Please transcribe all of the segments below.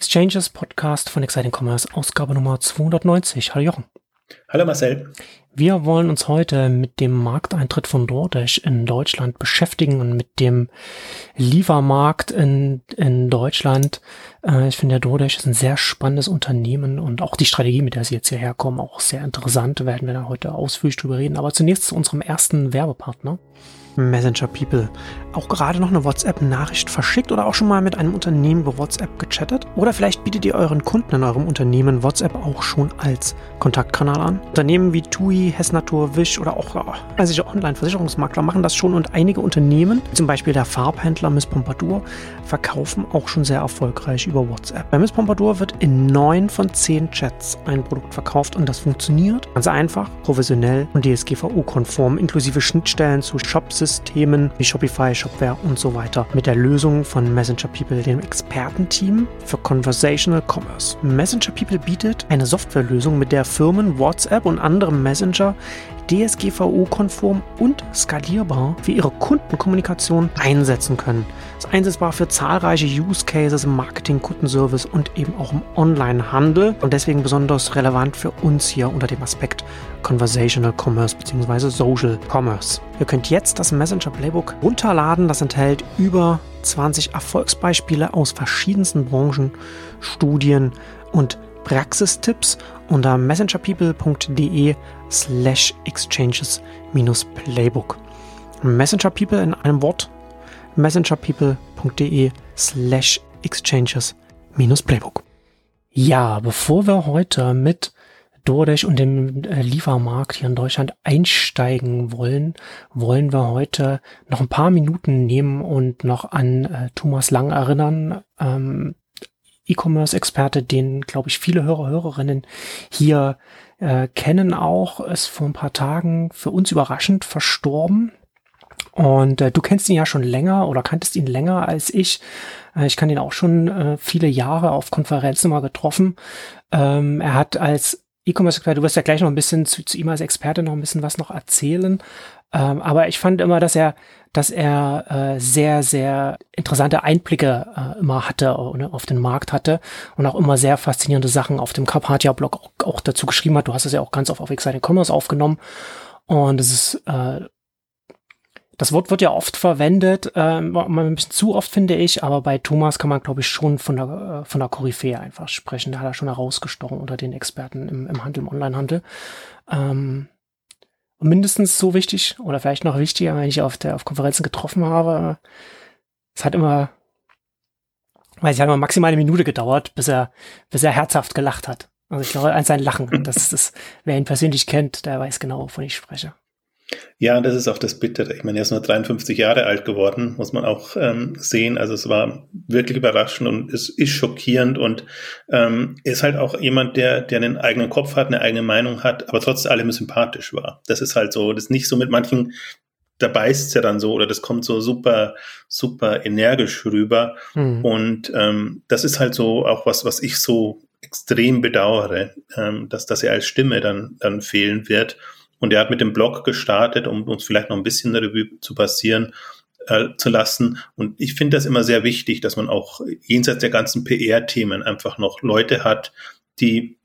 Exchanges Podcast von Exciting Commerce, Ausgabe Nummer 290. Hallo Jochen. Hallo Marcel. Wir wollen uns heute mit dem Markteintritt von DoorDash in Deutschland beschäftigen und mit dem Liefermarkt in, in Deutschland. Äh, ich finde, der DoorDash ist ein sehr spannendes Unternehmen und auch die Strategie, mit der sie jetzt hierher kommen, auch sehr interessant. Da werden wir dann heute ausführlich drüber reden. Aber zunächst zu unserem ersten Werbepartner. Messenger People auch gerade noch eine WhatsApp-Nachricht verschickt oder auch schon mal mit einem Unternehmen über WhatsApp gechattet? Oder vielleicht bietet ihr euren Kunden in eurem Unternehmen WhatsApp auch schon als Kontaktkanal an? Unternehmen wie TUI, Hessnatur, Wish oder auch also Online-Versicherungsmakler machen das schon und einige Unternehmen, zum Beispiel der Farbhändler Miss Pompadour, verkaufen auch schon sehr erfolgreich über WhatsApp. Bei Miss Pompadour wird in neun von zehn Chats ein Produkt verkauft und das funktioniert ganz einfach, professionell und DSGVO-konform, inklusive Schnittstellen zu Shop-Systemen wie Shopify, Shopware und so weiter mit der Lösung von Messenger People, dem Expertenteam für Conversational Commerce. Messenger People bietet eine Softwarelösung, mit der Firmen WhatsApp und andere Messenger DSGVO-konform und skalierbar für ihre Kundenkommunikation einsetzen können. Ist einsetzbar für zahlreiche Use Cases im Marketing, Kundenservice und eben auch im Online-Handel und deswegen besonders relevant für uns hier unter dem Aspekt Conversational Commerce bzw. Social Commerce. Ihr könnt jetzt das Messenger Playbook runterladen. Das enthält über 20 Erfolgsbeispiele aus verschiedensten Branchen, Studien und Praxistipps unter messengerpeople.de slash exchanges minus playbook. Messenger People in einem Wort messengerpeople.de slash exchanges minus playbook. Ja, bevor wir heute mit DoorDash und dem äh, Liefermarkt hier in Deutschland einsteigen wollen, wollen wir heute noch ein paar Minuten nehmen und noch an äh, Thomas Lang erinnern, ähm, E-Commerce-Experte, den, glaube ich, viele Hörer, Hörerinnen hier äh, kennen auch, ist vor ein paar Tagen für uns überraschend verstorben. Und äh, du kennst ihn ja schon länger oder kanntest ihn länger als ich. Äh, ich kann ihn auch schon äh, viele Jahre auf Konferenzen mal getroffen. Ähm, er hat als E-Commerce-Experte, du wirst ja gleich noch ein bisschen zu, zu ihm als Experte noch ein bisschen was noch erzählen. Ähm, aber ich fand immer, dass er, dass er äh, sehr, sehr interessante Einblicke äh, immer hatte, äh, auf den Markt hatte und auch immer sehr faszinierende Sachen auf dem Carpathia-Blog auch, auch, dazu geschrieben hat. Du hast es ja auch ganz oft auf Exciting Commerce aufgenommen. Und es ist, äh, das Wort wird ja oft verwendet, äh, ein bisschen zu oft finde ich, aber bei Thomas kann man, glaube ich, schon von der, äh, von der Koryphäe einfach sprechen. Da hat er schon herausgestochen unter den Experten im, im Handel, im Onlinehandel. Ähm, mindestens so wichtig oder vielleicht noch wichtiger, wenn ich auf der auf Konferenzen getroffen habe. Es hat immer, weil es hat immer maximal eine Minute gedauert, bis er, bis er herzhaft gelacht hat. Also ich glaube, an sein Lachen, das ist, wer ihn persönlich kennt, der weiß genau, wovon ich spreche. Ja, das ist auch das Bittere. Ich meine, er ist nur 53 Jahre alt geworden, muss man auch ähm, sehen. Also es war wirklich überraschend und es ist schockierend und ähm, ist halt auch jemand, der, der einen eigenen Kopf hat, eine eigene Meinung hat, aber trotz allem sympathisch war. Das ist halt so, das ist nicht so mit manchen, da beißt ja dann so oder das kommt so super, super energisch rüber. Mhm. Und ähm, das ist halt so auch was, was ich so extrem bedauere, ähm, dass, dass er als Stimme dann, dann fehlen wird. Und er hat mit dem Blog gestartet, um uns vielleicht noch ein bisschen darüber zu passieren äh, zu lassen. Und ich finde das immer sehr wichtig, dass man auch jenseits der ganzen PR-Themen einfach noch Leute hat, die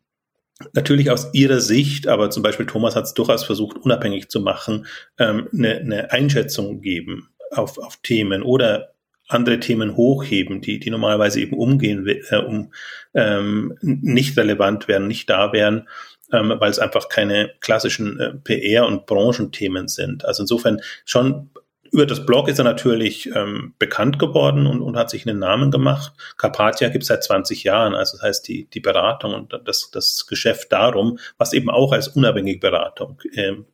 natürlich aus ihrer Sicht, aber zum Beispiel Thomas hat es durchaus versucht, unabhängig zu machen, ähm, eine, eine Einschätzung geben auf, auf Themen oder andere Themen hochheben, die, die normalerweise eben umgehen, äh, um ähm, nicht relevant wären, nicht da wären ähm, weil es einfach keine klassischen äh, PR- und Branchenthemen sind. Also insofern schon über das Blog ist er natürlich ähm, bekannt geworden und, und hat sich einen Namen gemacht. Carpathia gibt es seit 20 Jahren, also das heißt die, die Beratung und das, das Geschäft darum, was eben auch als unabhängige Beratung ähm,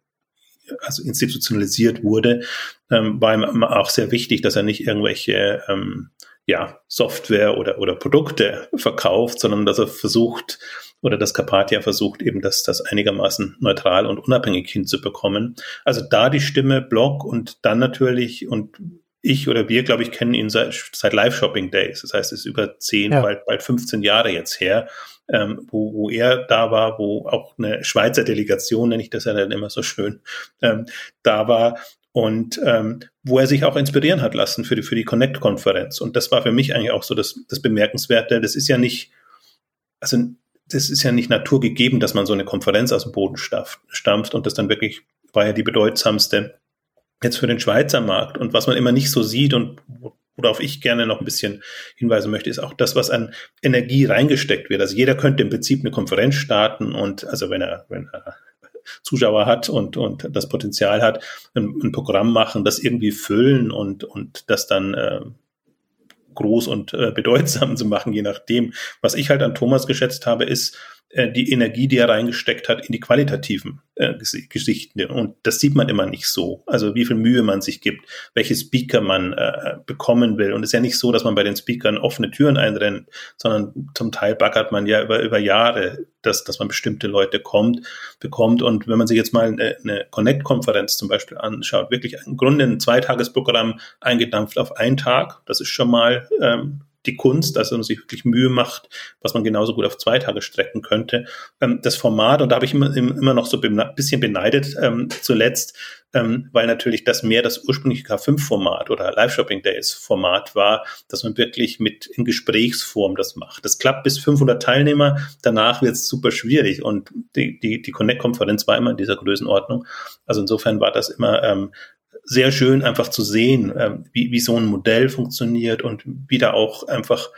also institutionalisiert wurde, ähm, war ihm auch sehr wichtig, dass er nicht irgendwelche ähm, ja, Software oder, oder Produkte verkauft, sondern dass er versucht, oder das Carpathia versucht eben das, das einigermaßen neutral und unabhängig hinzubekommen. Also da die Stimme, Blog und dann natürlich und ich oder wir, glaube ich, kennen ihn seit, seit Live-Shopping Days. Das heißt, es ist über zehn, ja. bald, bald 15 Jahre jetzt her, ähm, wo, wo er da war, wo auch eine Schweizer Delegation, nenne ich das ja dann immer so schön, ähm, da war und ähm, wo er sich auch inspirieren hat lassen für die, für die Connect-Konferenz. Und das war für mich eigentlich auch so das, das Bemerkenswerte. Das ist ja nicht, also das ist ja nicht naturgegeben, dass man so eine Konferenz aus dem Boden stampft und das dann wirklich war ja die bedeutsamste jetzt für den Schweizer Markt. Und was man immer nicht so sieht und worauf ich gerne noch ein bisschen hinweisen möchte, ist auch das, was an Energie reingesteckt wird. Also jeder könnte im Prinzip eine Konferenz starten und also wenn er, wenn er Zuschauer hat und, und das Potenzial hat, ein, ein Programm machen, das irgendwie füllen und, und das dann äh, groß und äh, bedeutsam zu machen, je nachdem. Was ich halt an Thomas geschätzt habe, ist, die Energie, die er reingesteckt hat in die qualitativen äh, Geschichten. Und das sieht man immer nicht so. Also wie viel Mühe man sich gibt, welche Speaker man äh, bekommen will. Und es ist ja nicht so, dass man bei den Speakern offene Türen einrennt, sondern zum Teil baggert man ja über, über Jahre, dass, dass man bestimmte Leute kommt, bekommt. Und wenn man sich jetzt mal eine, eine Connect-Konferenz zum Beispiel anschaut, wirklich im Grunde ein Zweitagesprogramm eingedampft auf einen Tag, das ist schon mal ähm, die Kunst, dass man sich wirklich Mühe macht, was man genauso gut auf zwei Tage strecken könnte. Ähm, das Format, und da habe ich immer, immer noch so ein bisschen beneidet ähm, zuletzt, ähm, weil natürlich das mehr das ursprüngliche K5-Format oder Live-Shopping-Days-Format war, dass man wirklich mit in Gesprächsform das macht. Das klappt bis 500 Teilnehmer, danach wird es super schwierig und die, die, die Connect-Konferenz war immer in dieser Größenordnung. Also insofern war das immer ähm, sehr schön einfach zu sehen, ähm, wie, wie so ein Modell funktioniert und wie da auch einfach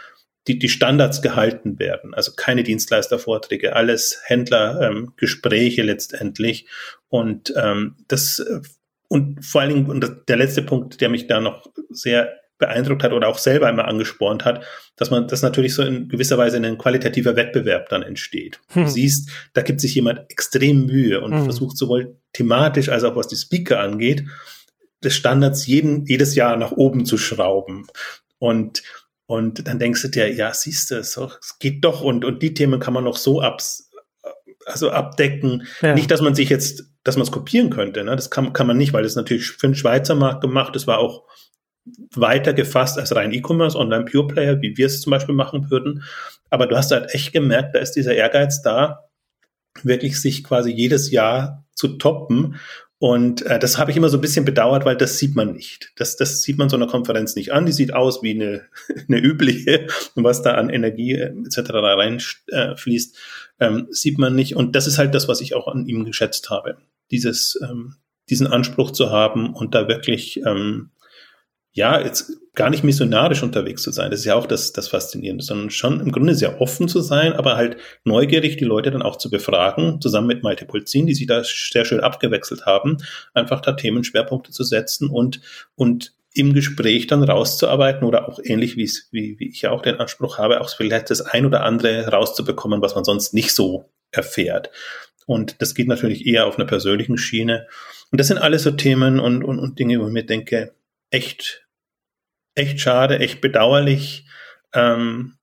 die, die Standards gehalten werden. Also keine Dienstleistervorträge, alles Händlergespräche ähm, letztendlich. Und ähm, das äh, und vor allen Dingen, und der letzte Punkt, der mich da noch sehr beeindruckt hat oder auch selber einmal angespornt hat, dass man das natürlich so in gewisser Weise ein qualitativer Wettbewerb dann entsteht. Hm. Du siehst, da gibt sich jemand extrem Mühe und hm. versucht sowohl thematisch als auch was die Speaker angeht, des Standards jeden, jedes Jahr nach oben zu schrauben. Und, und dann denkst du dir, ja, siehst du, es geht doch und, und die Themen kann man noch so abs, also abdecken. Ja. Nicht, dass man sich jetzt, dass man es kopieren könnte, ne? das kann, kann man nicht, weil das natürlich für den Schweizer Markt gemacht, das war auch weiter gefasst als rein E-Commerce, Online-Pure-Player, wie wir es zum Beispiel machen würden. Aber du hast halt echt gemerkt, da ist dieser Ehrgeiz da, wirklich sich quasi jedes Jahr zu toppen und äh, das habe ich immer so ein bisschen bedauert, weil das sieht man nicht. Das, das sieht man so einer Konferenz nicht an. Die sieht aus wie eine, eine übliche. Und was da an Energie äh, etc. reinfließt, äh, ähm, sieht man nicht. Und das ist halt das, was ich auch an ihm geschätzt habe. Dieses, ähm, diesen Anspruch zu haben und da wirklich ähm, ja, jetzt gar nicht missionarisch unterwegs zu sein. Das ist ja auch das, das Faszinierende, sondern schon im Grunde sehr offen zu sein, aber halt neugierig die Leute dann auch zu befragen, zusammen mit Malte Pulzin, die sich da sehr schön abgewechselt haben, einfach da Themenschwerpunkte zu setzen und, und im Gespräch dann rauszuarbeiten oder auch ähnlich wie, wie, wie ich auch den Anspruch habe, auch vielleicht das ein oder andere rauszubekommen, was man sonst nicht so erfährt. Und das geht natürlich eher auf einer persönlichen Schiene. Und das sind alles so Themen und, und, und Dinge, wo ich mir denke, echt, echt schade, echt bedauerlich. Ähm,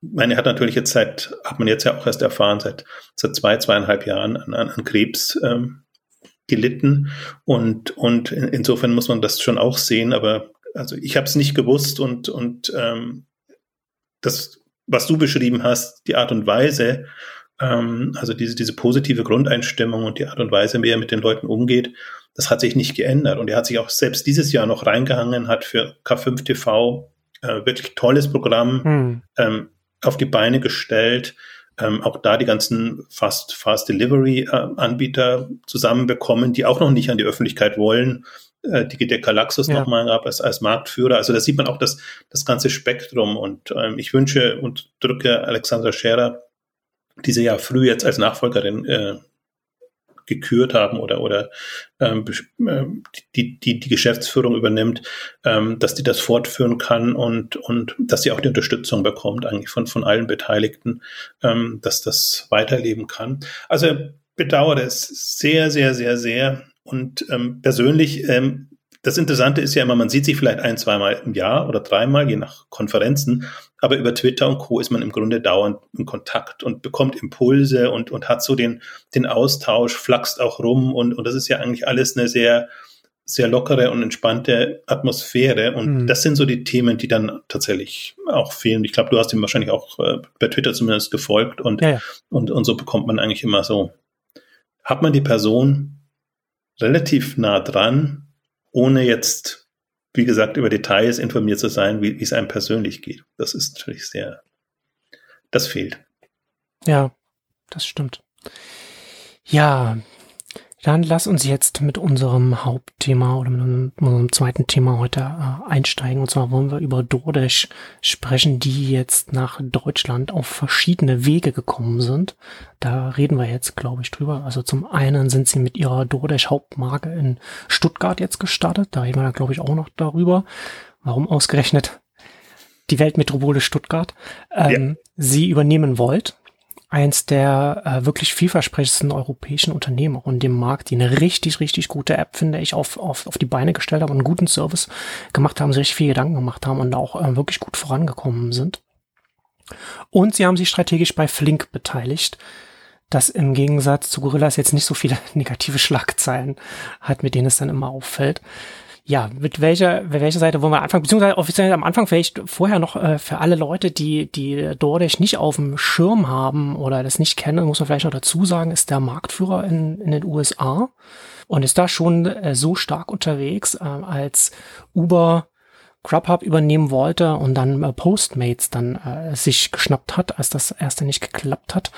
meine hat natürlich jetzt seit, hat man jetzt ja auch erst erfahren, seit, seit zwei, zweieinhalb Jahren an, an, Krebs ähm, gelitten. Und, und insofern muss man das schon auch sehen, aber also ich habe es nicht gewusst und, und ähm, das, was du beschrieben hast, die Art und Weise, ähm, also diese, diese positive Grundeinstimmung und die Art und Weise, wie er mit den Leuten umgeht, das hat sich nicht geändert. Und er hat sich auch selbst dieses Jahr noch reingehangen, hat für K5 TV äh, wirklich tolles Programm hm. ähm, auf die Beine gestellt. Ähm, auch da die ganzen Fast, Fast Delivery äh, Anbieter zusammenbekommen, die auch noch nicht an die Öffentlichkeit wollen. Äh, die der Galaxus ja. nochmal gab als, als Marktführer. Also da sieht man auch das, das ganze Spektrum. Und ähm, ich wünsche und drücke Alexandra Scherer, die sie ja früh jetzt als Nachfolgerin äh, gekürt haben oder, oder ähm, ähm, die, die, die Geschäftsführung übernimmt, ähm, dass die das fortführen kann und, und dass sie auch die Unterstützung bekommt, eigentlich von, von allen Beteiligten, ähm, dass das weiterleben kann. Also bedauere es sehr, sehr, sehr, sehr. Und ähm, persönlich ähm, das Interessante ist ja immer, man sieht sich vielleicht ein, zweimal im Jahr oder dreimal, je nach Konferenzen, aber über Twitter und Co. ist man im Grunde dauernd in Kontakt und bekommt Impulse und, und hat so den, den Austausch, flaxt auch rum und, und das ist ja eigentlich alles eine sehr, sehr lockere und entspannte Atmosphäre. Und mhm. das sind so die Themen, die dann tatsächlich auch fehlen. Ich glaube, du hast ihm wahrscheinlich auch äh, bei Twitter zumindest gefolgt und, ja, ja. und, und so bekommt man eigentlich immer so, hat man die Person relativ nah dran, ohne jetzt, wie gesagt, über Details informiert zu sein, wie, es einem persönlich geht. Das ist natürlich sehr, das fehlt. Ja, das stimmt. Ja, dann lass uns jetzt mit unserem Hauptthema oder mit unserem zweiten Thema heute äh, einsteigen. Und zwar wollen wir über DoorDash sprechen, die jetzt nach Deutschland auf verschiedene Wege gekommen sind. Da reden wir jetzt, glaube ich, drüber. Also zum einen sind sie mit ihrer DoorDash Hauptmarke in Stuttgart jetzt gestartet. Da reden wir, glaube ich, auch noch darüber. Warum ausgerechnet die Weltmetropole Stuttgart ähm, ja. sie übernehmen wollt eins der äh, wirklich vielversprechendsten europäischen Unternehmen auch in dem Markt, die eine richtig, richtig gute App, finde ich, auf, auf, auf die Beine gestellt haben, einen guten Service gemacht haben, sich richtig viel Gedanken gemacht haben und auch äh, wirklich gut vorangekommen sind. Und sie haben sich strategisch bei Flink beteiligt, das im Gegensatz zu Gorillas jetzt nicht so viele negative Schlagzeilen hat, mit denen es dann immer auffällt ja, mit welcher, mit welcher Seite wollen wir anfangen? Beziehungsweise offiziell am Anfang vielleicht vorher noch äh, für alle Leute, die, die DoorDash nicht auf dem Schirm haben oder das nicht kennen, muss man vielleicht noch dazu sagen, ist der Marktführer in, in den USA und ist da schon äh, so stark unterwegs, äh, als Uber Grubhub übernehmen wollte und dann äh, Postmates dann äh, sich geschnappt hat, als das erste nicht geklappt hat.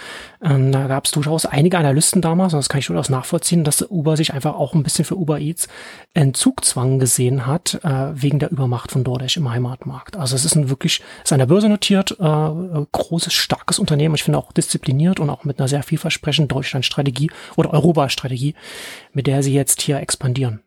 Ähm, da gab es durchaus einige Analysten damals, und das kann ich durchaus nachvollziehen, dass Uber sich einfach auch ein bisschen für Uber Eats Entzugzwang gesehen hat, äh, wegen der Übermacht von DoorDash im Heimatmarkt. Also es ist ein wirklich, ist an der Börse notiert, äh, großes, starkes Unternehmen. Ich finde auch diszipliniert und auch mit einer sehr vielversprechenden Deutschland-Strategie oder Europa-Strategie, mit der sie jetzt hier expandieren.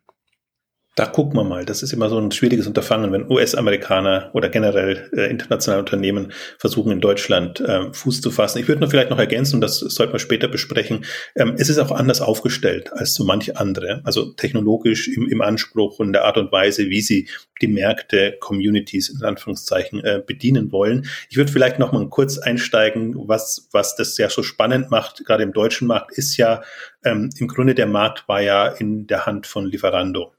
Da gucken wir mal. Das ist immer so ein schwieriges Unterfangen, wenn US-Amerikaner oder generell äh, internationale Unternehmen versuchen, in Deutschland äh, Fuß zu fassen. Ich würde nur vielleicht noch ergänzen, und das sollten wir später besprechen, ähm, es ist auch anders aufgestellt als so manche andere. Also technologisch im, im Anspruch und der Art und Weise, wie sie die Märkte, Communities in Anführungszeichen äh, bedienen wollen. Ich würde vielleicht noch mal kurz einsteigen, was, was das sehr so spannend macht, gerade im deutschen Markt, ist ja ähm, im Grunde der Markt war ja in der Hand von Lieferando.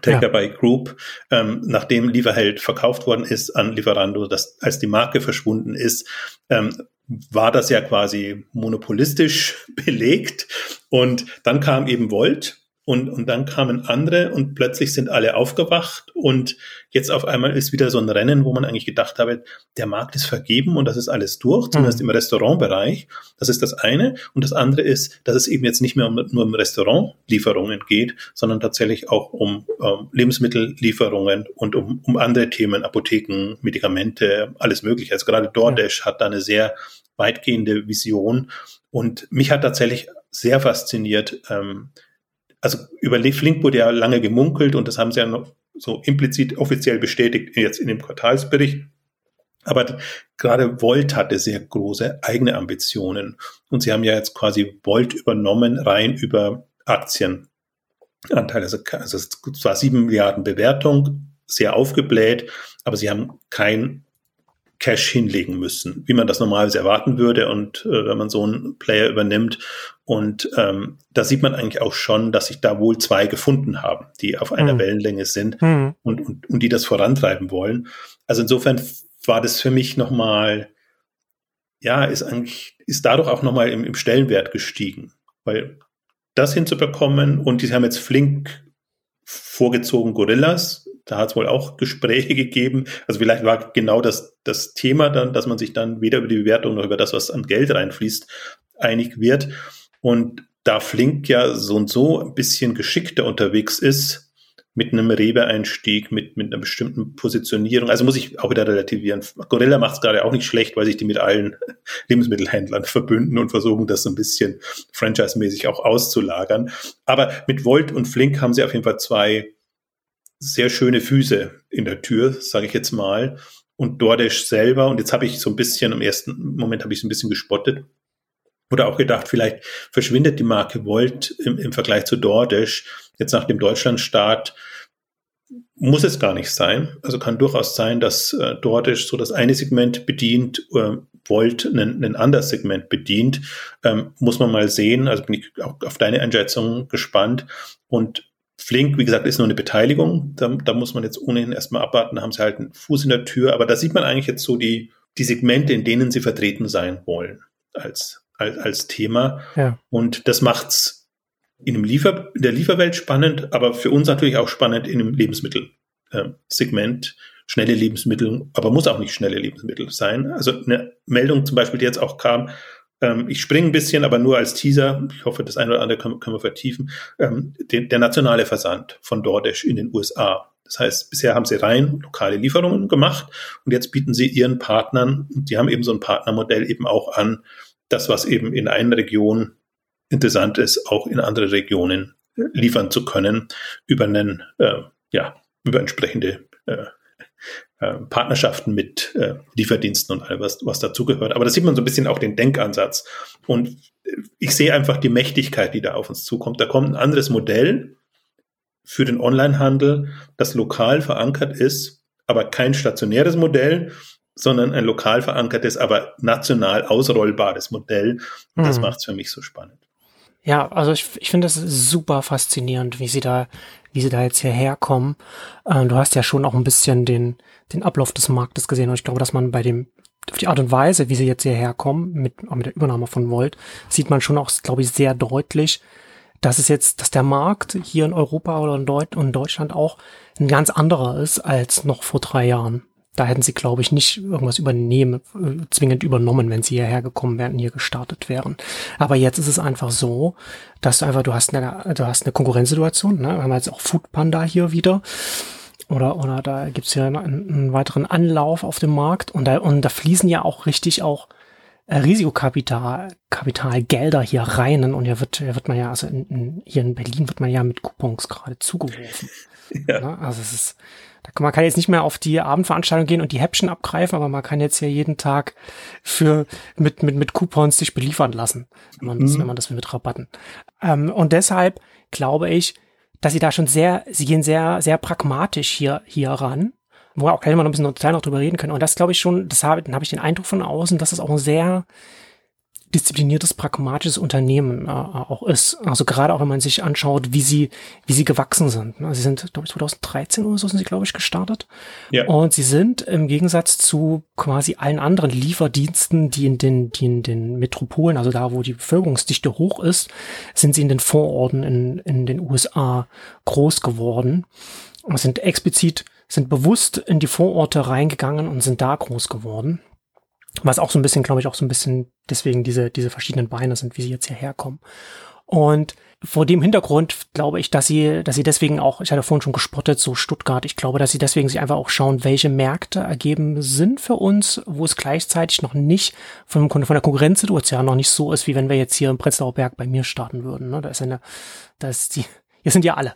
Taker ja. by Group, ähm, nachdem Lieferheld verkauft worden ist an Lieferando, das, als die Marke verschwunden ist, ähm, war das ja quasi monopolistisch belegt. Und dann kam eben Volt und, und dann kamen andere und plötzlich sind alle aufgewacht und jetzt auf einmal ist wieder so ein Rennen, wo man eigentlich gedacht habe, der Markt ist vergeben und das ist alles durch, zumindest mhm. im Restaurantbereich. Das ist das eine. Und das andere ist, dass es eben jetzt nicht mehr um, nur um Restaurantlieferungen geht, sondern tatsächlich auch um ähm, Lebensmittellieferungen und um, um andere Themen, Apotheken, Medikamente, alles mögliche. Also gerade DoorDash ja. hat da eine sehr weitgehende Vision und mich hat tatsächlich sehr fasziniert, ähm, also über Flink wurde ja lange gemunkelt und das haben sie ja noch so implizit offiziell bestätigt jetzt in dem Quartalsbericht. Aber gerade Volt hatte sehr große eigene Ambitionen und sie haben ja jetzt quasi Volt übernommen rein über Aktienanteile. Also, also es war sieben Milliarden Bewertung, sehr aufgebläht, aber sie haben kein Cash hinlegen müssen, wie man das normalerweise erwarten würde und äh, wenn man so einen Player übernimmt. Und ähm, da sieht man eigentlich auch schon, dass sich da wohl zwei gefunden haben, die auf einer mhm. Wellenlänge sind mhm. und, und, und die das vorantreiben wollen. Also insofern war das für mich nochmal, ja, ist eigentlich, ist dadurch auch nochmal im, im Stellenwert gestiegen, weil das hinzubekommen und die haben jetzt flink vorgezogen Gorillas, da hat es wohl auch Gespräche gegeben. Also vielleicht war genau das, das Thema dann, dass man sich dann weder über die Bewertung noch über das, was an Geld reinfließt, einig wird. Und da Flink ja so und so ein bisschen geschickter unterwegs ist, mit einem Rewe-Einstieg, mit, mit einer bestimmten Positionierung. Also muss ich auch wieder relativieren. Gorilla macht es gerade auch nicht schlecht, weil sich die mit allen Lebensmittelhändlern verbünden und versuchen, das so ein bisschen franchise-mäßig auch auszulagern. Aber mit Volt und Flink haben sie auf jeden Fall zwei sehr schöne Füße in der Tür, sage ich jetzt mal. Und DoorDash selber, und jetzt habe ich so ein bisschen, im ersten Moment habe ich so ein bisschen gespottet, oder auch gedacht, vielleicht verschwindet die Marke Volt im, im Vergleich zu DoorDash. Jetzt nach dem Deutschlandstart muss es gar nicht sein. Also kann durchaus sein, dass äh, DoorDash so das eine Segment bedient, äh, Volt ein, ein anderes Segment bedient. Ähm, muss man mal sehen. Also bin ich auch auf deine Einschätzung gespannt. Und Flink, wie gesagt, ist nur eine Beteiligung. Da, da muss man jetzt ohnehin erstmal abwarten, da haben sie halt einen Fuß in der Tür. Aber da sieht man eigentlich jetzt so die, die Segmente, in denen sie vertreten sein wollen als, als, als Thema. Ja. Und das macht's in, dem Liefer, in der Lieferwelt spannend, aber für uns natürlich auch spannend in dem Lebensmittelsegment. Äh, schnelle Lebensmittel, aber muss auch nicht schnelle Lebensmittel sein. Also eine Meldung zum Beispiel, die jetzt auch kam, ähm, ich springe ein bisschen, aber nur als Teaser, ich hoffe, das eine oder andere können, können wir vertiefen, ähm, den, der nationale Versand von DoorDash in den USA. Das heißt, bisher haben sie rein lokale Lieferungen gemacht und jetzt bieten sie ihren Partnern, die haben eben so ein Partnermodell eben auch an, das, was eben in einer Region interessant ist, auch in andere Regionen liefern zu können über einen, äh, ja, über entsprechende äh, äh, Partnerschaften mit äh, Lieferdiensten und all was, was dazugehört. Aber da sieht man so ein bisschen auch den Denkansatz. Und ich sehe einfach die Mächtigkeit, die da auf uns zukommt. Da kommt ein anderes Modell für den Onlinehandel, das lokal verankert ist, aber kein stationäres Modell, sondern ein lokal verankertes, aber national ausrollbares Modell. Und das mhm. macht es für mich so spannend. Ja, also ich, ich finde das super faszinierend, wie sie da, wie sie da jetzt hierher kommen. Ähm, du hast ja schon auch ein bisschen den, den Ablauf des Marktes gesehen und ich glaube, dass man bei dem, auf die Art und Weise, wie sie jetzt hierher kommen, mit, mit der Übernahme von Volt, sieht man schon auch, glaube ich, sehr deutlich, dass es jetzt, dass der Markt hier in Europa oder in, Deut in Deutschland auch ein ganz anderer ist als noch vor drei Jahren. Da hätten sie, glaube ich, nicht irgendwas übernehmen, äh, zwingend übernommen, wenn sie hierher gekommen wären, hier gestartet wären. Aber jetzt ist es einfach so, dass du einfach, du hast eine, du hast eine Konkurrenzsituation, ne? Wir haben jetzt auch Foodpanda hier wieder. Oder, oder da gibt's ja einen, einen weiteren Anlauf auf dem Markt und da, und da fließen ja auch richtig auch äh, Risikokapital, Kapitalgelder hier rein und hier wird, hier wird man ja, also in, in, hier in Berlin wird man ja mit Coupons gerade zugeworfen. Ja. ja. Also es ist, man kann jetzt nicht mehr auf die Abendveranstaltung gehen und die Häppchen abgreifen, aber man kann jetzt ja jeden Tag für mit mit mit Coupons sich beliefern lassen, wenn man das, mhm. wenn man das will mit Rabatten. Ähm, und deshalb glaube ich, dass sie da schon sehr, sie gehen sehr sehr pragmatisch hier hier ran wo wir auch gleich mal noch ein bisschen Detail noch drüber reden können. Und das glaube ich schon, das habe, dann habe ich den Eindruck von außen, dass es auch ein sehr diszipliniertes, pragmatisches Unternehmen äh, auch ist. Also gerade auch, wenn man sich anschaut, wie sie, wie sie gewachsen sind. Ne? Sie sind, glaube ich, 2013 oder so sind sie, glaube ich, gestartet. Ja. Und sie sind im Gegensatz zu quasi allen anderen Lieferdiensten, die in den, die in den Metropolen, also da, wo die Bevölkerungsdichte hoch ist, sind sie in den Vororten in, in den USA groß geworden und sind explizit, sind bewusst in die Vororte reingegangen und sind da groß geworden. Was auch so ein bisschen, glaube ich, auch so ein bisschen deswegen diese, diese verschiedenen Beine sind, wie sie jetzt hierher kommen. Und vor dem Hintergrund glaube ich, dass sie, dass sie deswegen auch, ich hatte vorhin schon gespottet, so Stuttgart, ich glaube, dass sie deswegen sich einfach auch schauen, welche Märkte ergeben Sinn für uns, wo es gleichzeitig noch nicht von, von der Konkurrenzsituation noch nicht so ist, wie wenn wir jetzt hier im Prenzlauer Berg bei mir starten würden. Ne? Da ist eine, da ist die, hier sind ja alle.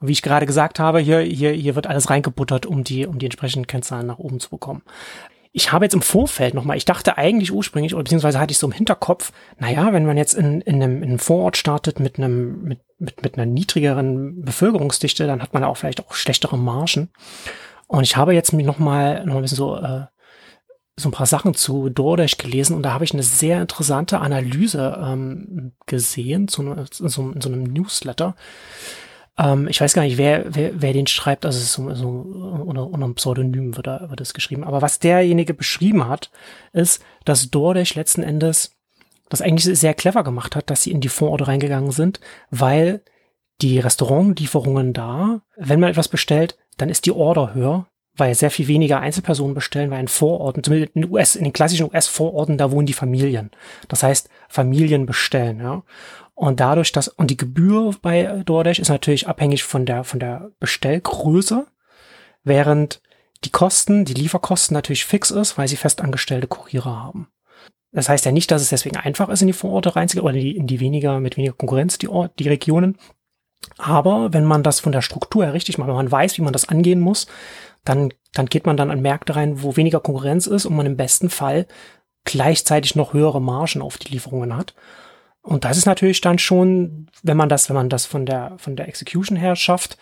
Wie ich gerade gesagt habe, hier, hier, hier wird alles reingebuttert, um die, um die entsprechenden Kennzahlen nach oben zu bekommen ich habe jetzt im Vorfeld nochmal, ich dachte eigentlich ursprünglich, oder beziehungsweise hatte ich so im Hinterkopf, naja, wenn man jetzt in, in, einem, in einem Vorort startet mit einem, mit, mit, mit einer niedrigeren Bevölkerungsdichte, dann hat man auch vielleicht auch schlechtere Margen. Und ich habe jetzt mir nochmal noch ein bisschen so, äh, so ein paar Sachen zu DoorDash gelesen und da habe ich eine sehr interessante Analyse ähm, gesehen zu, so, in so einem Newsletter ähm, ich weiß gar nicht, wer, wer, wer den schreibt, also so, so unter, unter einem Pseudonym wird, da, wird das geschrieben. Aber was derjenige beschrieben hat, ist, dass DoorDash letzten Endes das eigentlich sehr clever gemacht hat, dass sie in die Vororte reingegangen sind, weil die Restaurantlieferungen da, wenn man etwas bestellt, dann ist die Order höher, weil sehr viel weniger Einzelpersonen bestellen, weil in Vororten, zumindest in, US, in den klassischen US-Vororten, da wohnen die Familien. Das heißt, Familien bestellen, ja. Und dadurch, dass, und die Gebühr bei DoorDash ist natürlich abhängig von der, von der Bestellgröße, während die Kosten, die Lieferkosten natürlich fix ist, weil sie festangestellte Kuriere haben. Das heißt ja nicht, dass es deswegen einfach ist, in die Vororte reinzugehen oder in die, in die weniger, mit weniger Konkurrenz, die, Ort, die Regionen. Aber wenn man das von der Struktur her richtig macht, wenn man weiß, wie man das angehen muss, dann, dann geht man dann an Märkte rein, wo weniger Konkurrenz ist und man im besten Fall gleichzeitig noch höhere Margen auf die Lieferungen hat. Und das ist natürlich dann schon, wenn man das, wenn man das von der, von der Execution her schafft,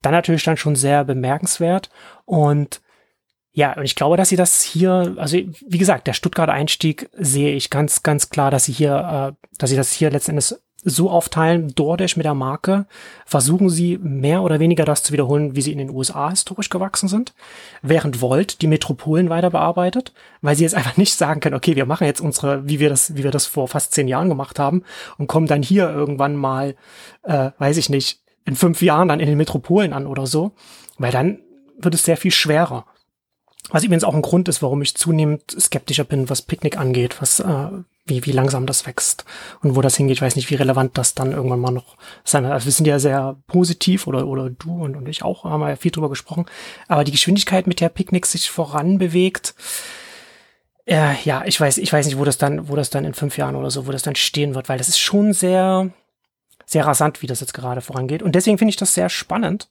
dann natürlich dann schon sehr bemerkenswert. Und ja, und ich glaube, dass sie das hier, also wie gesagt, der Stuttgart Einstieg sehe ich ganz, ganz klar, dass sie hier, äh, dass sie das hier letzten Endes so aufteilen, DoorDash mit der Marke, versuchen sie mehr oder weniger das zu wiederholen, wie sie in den USA historisch gewachsen sind, während Volt die Metropolen weiter bearbeitet, weil sie jetzt einfach nicht sagen können, okay, wir machen jetzt unsere, wie wir das, wie wir das vor fast zehn Jahren gemacht haben und kommen dann hier irgendwann mal, äh, weiß ich nicht, in fünf Jahren dann in den Metropolen an oder so, weil dann wird es sehr viel schwerer. Was übrigens auch ein Grund ist, warum ich zunehmend skeptischer bin, was Picknick angeht, was äh, wie, wie langsam das wächst und wo das hingeht. Ich weiß nicht, wie relevant das dann irgendwann mal noch sein wird. Also wir sind ja sehr positiv oder, oder du und, und ich auch, haben ja viel drüber gesprochen. Aber die Geschwindigkeit, mit der Picknick sich voranbewegt, äh, ja, ich weiß, ich weiß nicht, wo das dann, wo das dann in fünf Jahren oder so, wo das dann stehen wird, weil das ist schon sehr, sehr rasant, wie das jetzt gerade vorangeht. Und deswegen finde ich das sehr spannend,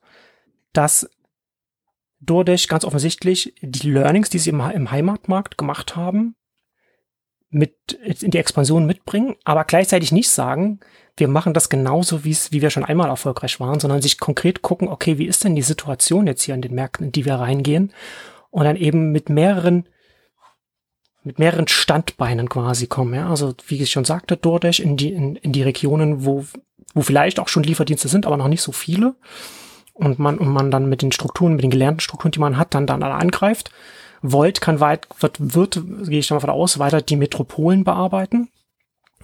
dass DoorDash ganz offensichtlich die Learnings, die sie im, im Heimatmarkt gemacht haben, mit in die Expansion mitbringen, aber gleichzeitig nicht sagen, wir machen das genauso, wie es, wie wir schon einmal erfolgreich waren, sondern sich konkret gucken, okay, wie ist denn die Situation jetzt hier in den Märkten, in die wir reingehen und dann eben mit mehreren mit mehreren Standbeinen quasi kommen. Ja? Also wie ich schon sagte, DoorDash in die in, in die Regionen, wo wo vielleicht auch schon Lieferdienste sind, aber noch nicht so viele und man und man dann mit den Strukturen, mit den gelernten Strukturen, die man hat, dann dann angreift Volt kann weit, wird, wird, gehe ich mal von aus, weiter die Metropolen bearbeiten.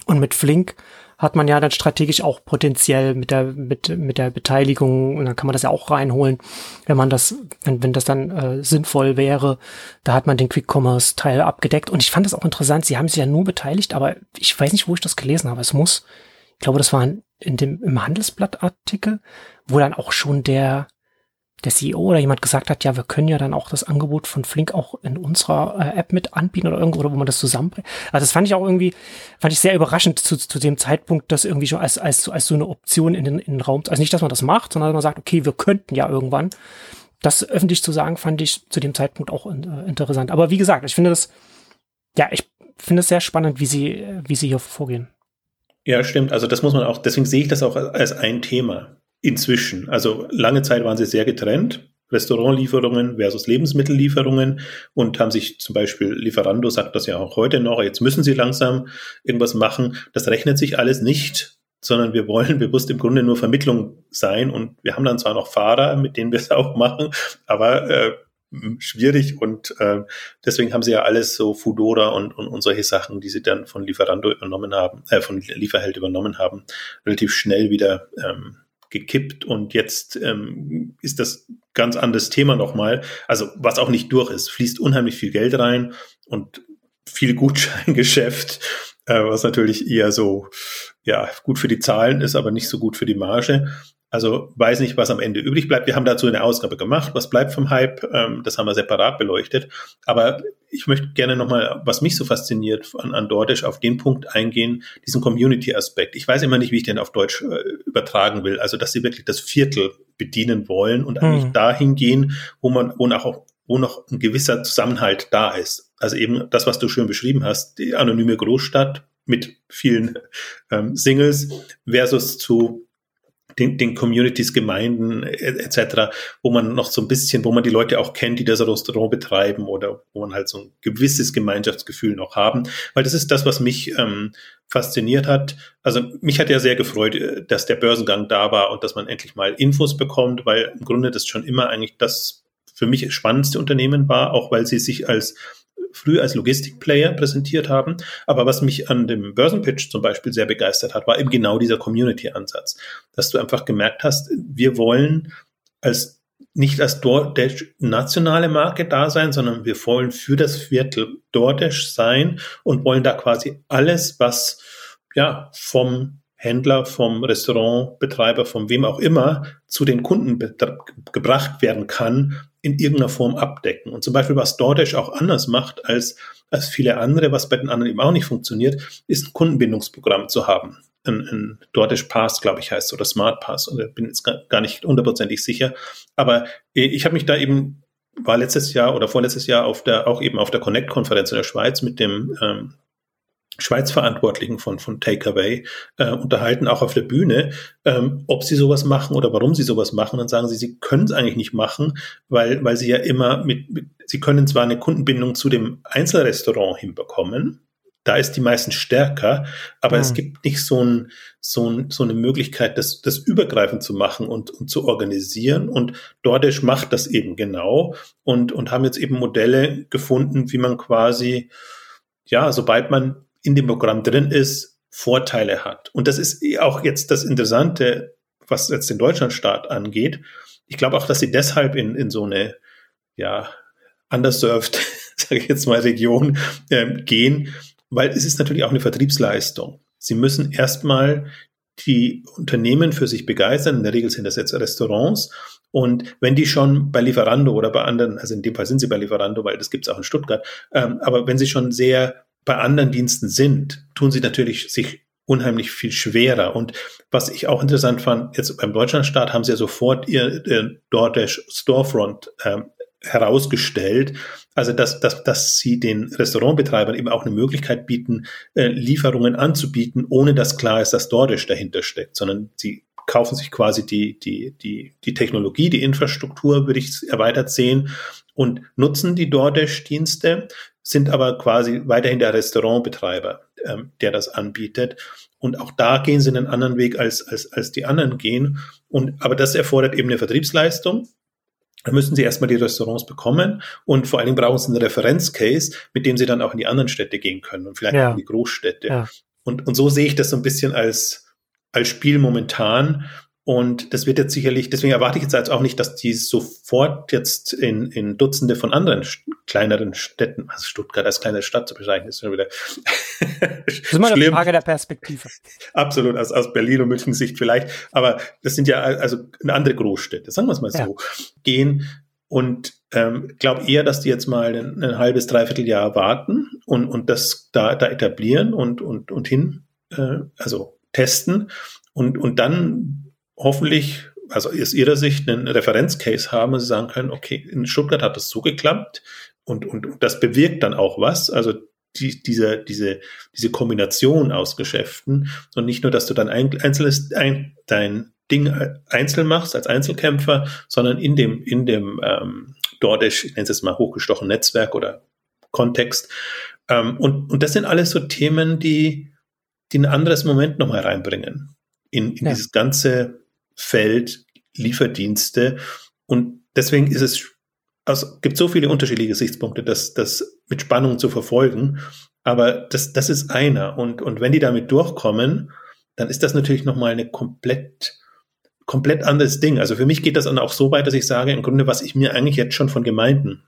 Und mit Flink hat man ja dann strategisch auch potenziell mit der, mit, mit der Beteiligung, und dann kann man das ja auch reinholen, wenn man das, wenn, wenn das dann äh, sinnvoll wäre, da hat man den Quick-Commerce-Teil abgedeckt. Und ich fand das auch interessant, sie haben sich ja nur beteiligt, aber ich weiß nicht, wo ich das gelesen habe. Es muss, ich glaube, das war in dem, im Handelsblatt-Artikel, wo dann auch schon der, der CEO oder jemand gesagt hat, ja, wir können ja dann auch das Angebot von Flink auch in unserer äh, App mit anbieten oder irgendwo, oder wo man das zusammenbringt. Also das fand ich auch irgendwie, fand ich sehr überraschend zu, zu dem Zeitpunkt, das irgendwie schon als, als, als so eine Option in den, in den Raum, also nicht, dass man das macht, sondern dass man sagt, okay, wir könnten ja irgendwann. Das öffentlich zu sagen, fand ich zu dem Zeitpunkt auch äh, interessant. Aber wie gesagt, ich finde das, ja, ich finde es sehr spannend, wie sie, wie sie hier vorgehen. Ja, stimmt. Also das muss man auch, deswegen sehe ich das auch als ein Thema inzwischen. Also lange Zeit waren sie sehr getrennt. Restaurantlieferungen versus Lebensmittellieferungen und haben sich zum Beispiel Lieferando sagt das ja auch heute noch, jetzt müssen sie langsam irgendwas machen. Das rechnet sich alles nicht, sondern wir wollen bewusst im Grunde nur Vermittlung sein und wir haben dann zwar noch Fahrer, mit denen wir es auch machen, aber äh, schwierig und äh, deswegen haben sie ja alles so Fudora und, und, und solche Sachen, die sie dann von Lieferando übernommen haben, äh, von Lieferheld übernommen haben, relativ schnell wieder ähm, gekippt und jetzt ähm, ist das ganz anderes Thema nochmal. Also was auch nicht durch ist, fließt unheimlich viel Geld rein und viel Gutscheingeschäft, äh, was natürlich eher so ja gut für die Zahlen ist, aber nicht so gut für die Marge. Also weiß nicht, was am Ende übrig bleibt. Wir haben dazu eine Ausgabe gemacht. Was bleibt vom Hype? Ähm, das haben wir separat beleuchtet. Aber ich möchte gerne nochmal, was mich so fasziniert an, an Dortisch, auf den Punkt eingehen, diesen Community-Aspekt. Ich weiß immer nicht, wie ich den auf Deutsch äh, übertragen will. Also, dass sie wirklich das Viertel bedienen wollen und eigentlich hm. dahin gehen, wo man, wo auch wo noch ein gewisser Zusammenhalt da ist. Also eben das, was du schön beschrieben hast, die anonyme Großstadt mit vielen ähm, Singles versus zu den, den Communities, Gemeinden etc., wo man noch so ein bisschen, wo man die Leute auch kennt, die das Restaurant betreiben oder wo man halt so ein gewisses Gemeinschaftsgefühl noch haben. Weil das ist das, was mich ähm, fasziniert hat. Also mich hat ja sehr gefreut, äh, dass der Börsengang da war und dass man endlich mal Infos bekommt, weil im Grunde das schon immer eigentlich das für mich spannendste Unternehmen war, auch weil sie sich als früh als Logistikplayer präsentiert haben. Aber was mich an dem Börsenpitch zum Beispiel sehr begeistert hat, war eben genau dieser Community-Ansatz, dass du einfach gemerkt hast, wir wollen als nicht als DoorDash nationale Marke da sein, sondern wir wollen für das Viertel DoorDash sein und wollen da quasi alles, was ja vom Händler, vom Restaurantbetreiber, von wem auch immer zu den Kunden gebracht werden kann, in irgendeiner Form abdecken. Und zum Beispiel, was DoorDash auch anders macht als, als viele andere, was bei den anderen eben auch nicht funktioniert, ist ein Kundenbindungsprogramm zu haben. Ein, ein DoorDash Pass, glaube ich, heißt oder Smart Pass. Oder bin jetzt gar nicht hundertprozentig sicher. Aber ich habe mich da eben war letztes Jahr oder vorletztes Jahr auf der auch eben auf der Connect-Konferenz in der Schweiz mit dem ähm, Schweiz-Verantwortlichen von, von Takeaway äh, unterhalten, auch auf der Bühne, ähm, ob sie sowas machen oder warum sie sowas machen. Dann sagen sie, sie können es eigentlich nicht machen, weil, weil sie ja immer mit, mit, sie können zwar eine Kundenbindung zu dem Einzelrestaurant hinbekommen, da ist die meistens stärker, aber mhm. es gibt nicht so, ein, so, ein, so eine Möglichkeit, das, das übergreifend zu machen und, und zu organisieren. Und DoorDash macht das eben genau und, und haben jetzt eben Modelle gefunden, wie man quasi, ja, sobald man in dem Programm drin ist, Vorteile hat. Und das ist auch jetzt das Interessante, was jetzt den Deutschlandstaat angeht. Ich glaube auch, dass sie deshalb in, in so eine, ja, underserved, sage ich jetzt mal, Region äh, gehen, weil es ist natürlich auch eine Vertriebsleistung. Sie müssen erstmal die Unternehmen für sich begeistern. In der Regel sind das jetzt Restaurants. Und wenn die schon bei Lieferando oder bei anderen, also in dem Fall sind sie bei Lieferando, weil das gibt es auch in Stuttgart, ähm, aber wenn sie schon sehr bei anderen Diensten sind, tun sie natürlich sich unheimlich viel schwerer. Und was ich auch interessant fand, jetzt beim Deutschlandstaat haben sie ja sofort ihr äh, DoorDash Storefront ähm, herausgestellt. Also, dass, dass, dass sie den Restaurantbetreibern eben auch eine Möglichkeit bieten, äh, Lieferungen anzubieten, ohne dass klar ist, dass DoorDash dahinter steckt, sondern sie kaufen sich quasi die, die, die, die Technologie, die Infrastruktur, würde ich erweitert sehen, und nutzen die DoorDash-Dienste, sind aber quasi weiterhin der Restaurantbetreiber, ähm, der das anbietet. Und auch da gehen sie einen anderen Weg als, als, als die anderen gehen. Und, aber das erfordert eben eine Vertriebsleistung. Da müssen Sie erstmal die Restaurants bekommen und vor allen Dingen brauchen Sie einen Referenzcase, mit dem Sie dann auch in die anderen Städte gehen können und vielleicht ja. auch in die Großstädte. Ja. Und, und so sehe ich das so ein bisschen als, als Spiel momentan. Und das wird jetzt sicherlich, deswegen erwarte ich jetzt also auch nicht, dass die sofort jetzt in, in Dutzende von anderen kleineren Städten, also Stuttgart als kleine Stadt zu bezeichnen, ist schon wieder. das ist immer eine Frage der Perspektive. Absolut, aus, aus Berlin und München Sicht vielleicht. Aber das sind ja also andere Großstädte, sagen wir es mal so, ja. gehen und ähm, glaube eher, dass die jetzt mal ein, ein halbes, dreiviertel Jahr warten und, und das da, da etablieren und, und, und hin, äh, also testen und, und dann hoffentlich, also aus Ihrer Sicht, einen Referenzcase haben und Sie sagen können, okay, in Stuttgart hat das so geklappt und, und, und das bewirkt dann auch was. Also die, diese, diese, diese Kombination aus Geschäften und nicht nur, dass du dann ein, einzelnes, ein, dein Ding einzeln machst als Einzelkämpfer, sondern in dem, in dem ähm, DoorDash, ich nenne es jetzt mal hochgestochen Netzwerk oder Kontext. Ähm, und, und das sind alles so Themen, die, die ein anderes Moment nochmal reinbringen in, in ja. dieses ganze Feld Lieferdienste. Und deswegen ist es, also gibt so viele unterschiedliche Gesichtspunkte, das, das mit Spannung zu verfolgen. Aber das, das ist einer. Und, und wenn die damit durchkommen, dann ist das natürlich nochmal eine komplett, komplett anderes Ding. Also für mich geht das dann auch so weit, dass ich sage, im Grunde, was ich mir eigentlich jetzt schon von Gemeinden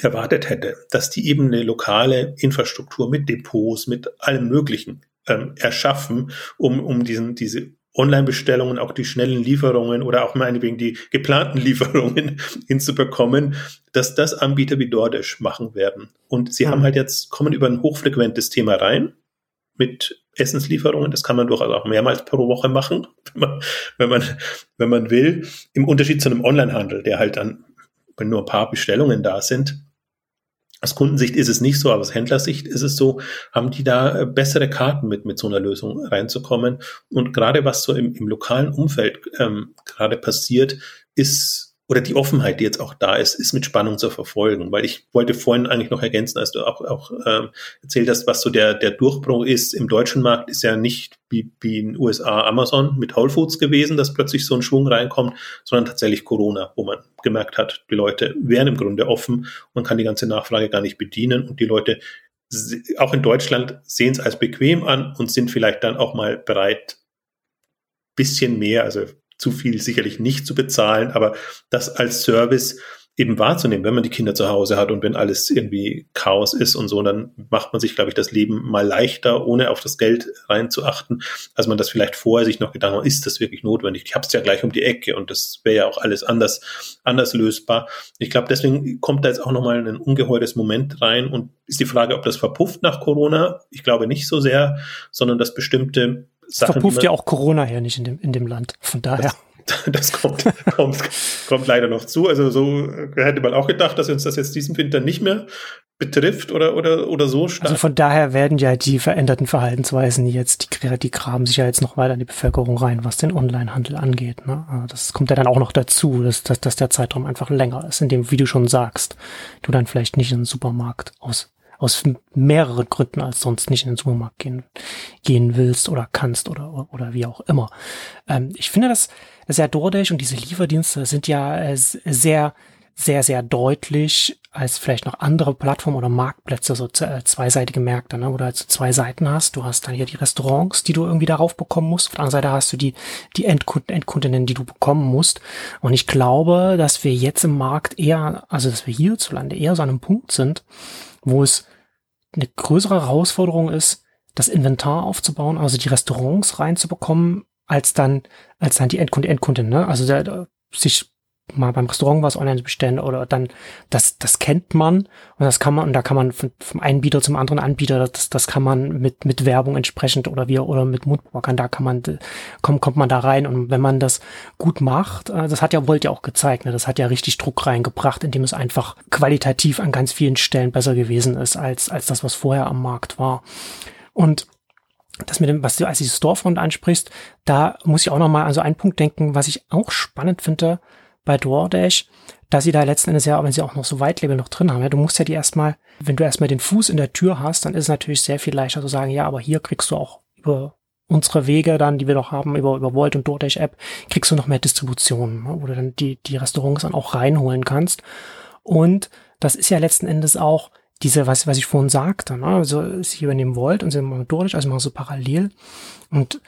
erwartet hätte, dass die eben eine lokale Infrastruktur mit Depots, mit allem Möglichen ähm, erschaffen, um, um diesen, diese Online-Bestellungen, auch die schnellen Lieferungen oder auch meinetwegen die geplanten Lieferungen hinzubekommen, dass das Anbieter wie DoorDash machen werden. Und sie mhm. haben halt jetzt, kommen über ein hochfrequentes Thema rein mit Essenslieferungen. Das kann man durchaus auch mehrmals pro Woche machen, wenn man, wenn man, wenn man will. Im Unterschied zu einem Online-Handel, der halt dann, wenn nur ein paar Bestellungen da sind, aus Kundensicht ist es nicht so, aber aus Händlersicht ist es so, haben die da äh, bessere Karten mit, mit so einer Lösung reinzukommen. Und gerade was so im, im lokalen Umfeld ähm, gerade passiert, ist oder die Offenheit, die jetzt auch da ist, ist mit Spannung zu verfolgen. Weil ich wollte vorhin eigentlich noch ergänzen, als du auch, auch ähm, erzählt hast, was so der, der Durchbruch ist im deutschen Markt, ist ja nicht wie, wie in den USA Amazon mit Whole Foods gewesen, dass plötzlich so ein Schwung reinkommt, sondern tatsächlich Corona, wo man gemerkt hat, die Leute wären im Grunde offen, man kann die ganze Nachfrage gar nicht bedienen und die Leute auch in Deutschland sehen es als bequem an und sind vielleicht dann auch mal bereit, bisschen mehr, also zu viel sicherlich nicht zu bezahlen, aber das als Service eben wahrzunehmen, wenn man die Kinder zu Hause hat und wenn alles irgendwie Chaos ist und so, dann macht man sich, glaube ich, das Leben mal leichter, ohne auf das Geld reinzuachten, als man das vielleicht vorher sich noch gedacht hat, ist das wirklich notwendig? Ich habe es ja gleich um die Ecke und das wäre ja auch alles anders, anders lösbar. Ich glaube, deswegen kommt da jetzt auch nochmal ein ungeheures Moment rein und ist die Frage, ob das verpufft nach Corona? Ich glaube nicht so sehr, sondern dass bestimmte Sachen, verpufft ja auch Corona her nicht in dem, in dem Land. Von daher. Das, das kommt, kommt, kommt leider noch zu. Also so hätte man auch gedacht, dass uns das jetzt diesen Winter nicht mehr betrifft oder, oder, oder so stark. Also von daher werden ja die veränderten Verhaltensweisen jetzt, die, die graben sich ja jetzt noch weiter in die Bevölkerung rein, was den Onlinehandel angeht. Ne? Also das kommt ja dann auch noch dazu, dass, dass, dass der Zeitraum einfach länger ist, in dem, wie du schon sagst, du dann vielleicht nicht in den Supermarkt aus aus mehreren Gründen als sonst nicht in den Supermarkt gehen, gehen willst oder kannst oder, oder wie auch immer. Ähm, ich finde, dass, dass ja und diese Lieferdienste sind ja äh, sehr, sehr, sehr deutlich als vielleicht noch andere Plattformen oder Marktplätze, so äh, zweiseitige Märkte, ne, wo du also zwei Seiten hast. Du hast dann hier die Restaurants, die du irgendwie darauf bekommen musst. Auf der anderen Seite hast du die, die Endkunden, Endkundinnen, die du bekommen musst. Und ich glaube, dass wir jetzt im Markt eher, also dass wir hierzulande eher so an einem Punkt sind, wo es eine größere Herausforderung ist, das Inventar aufzubauen, also die Restaurants reinzubekommen, als dann, als dann die Endkunde, Endkundin, ne? Also der, sich mal beim Restaurant was online bestellen oder dann, das, das kennt man und das kann man, und da kann man von, vom Anbieter zum anderen Anbieter, das, das kann man mit, mit Werbung entsprechend oder wie, oder mit Mundpropaganda kann man, kommt, kommt man da rein und wenn man das gut macht, äh, das hat ja Volt ja auch gezeigt, ne, das hat ja richtig Druck reingebracht, indem es einfach qualitativ an ganz vielen Stellen besser gewesen ist als, als das, was vorher am Markt war. Und das mit dem, was du als die Storefront ansprichst, da muss ich auch noch mal an so einen Punkt denken, was ich auch spannend finde, bei DoorDash, dass sie da letzten Endes ja, wenn sie auch noch so White-Label noch drin haben, ja, du musst ja die erstmal, wenn du erstmal den Fuß in der Tür hast, dann ist es natürlich sehr viel leichter zu sagen, ja, aber hier kriegst du auch über unsere Wege dann, die wir doch haben, über, über Volt und DoorDash App, kriegst du noch mehr Distribution, ne, wo du dann die, die Restaurants dann auch reinholen kannst. Und das ist ja letzten Endes auch diese, was, was ich vorhin sagte, ne? also sie übernehmen Volt und sie machen DoorDash, also machen so parallel. Und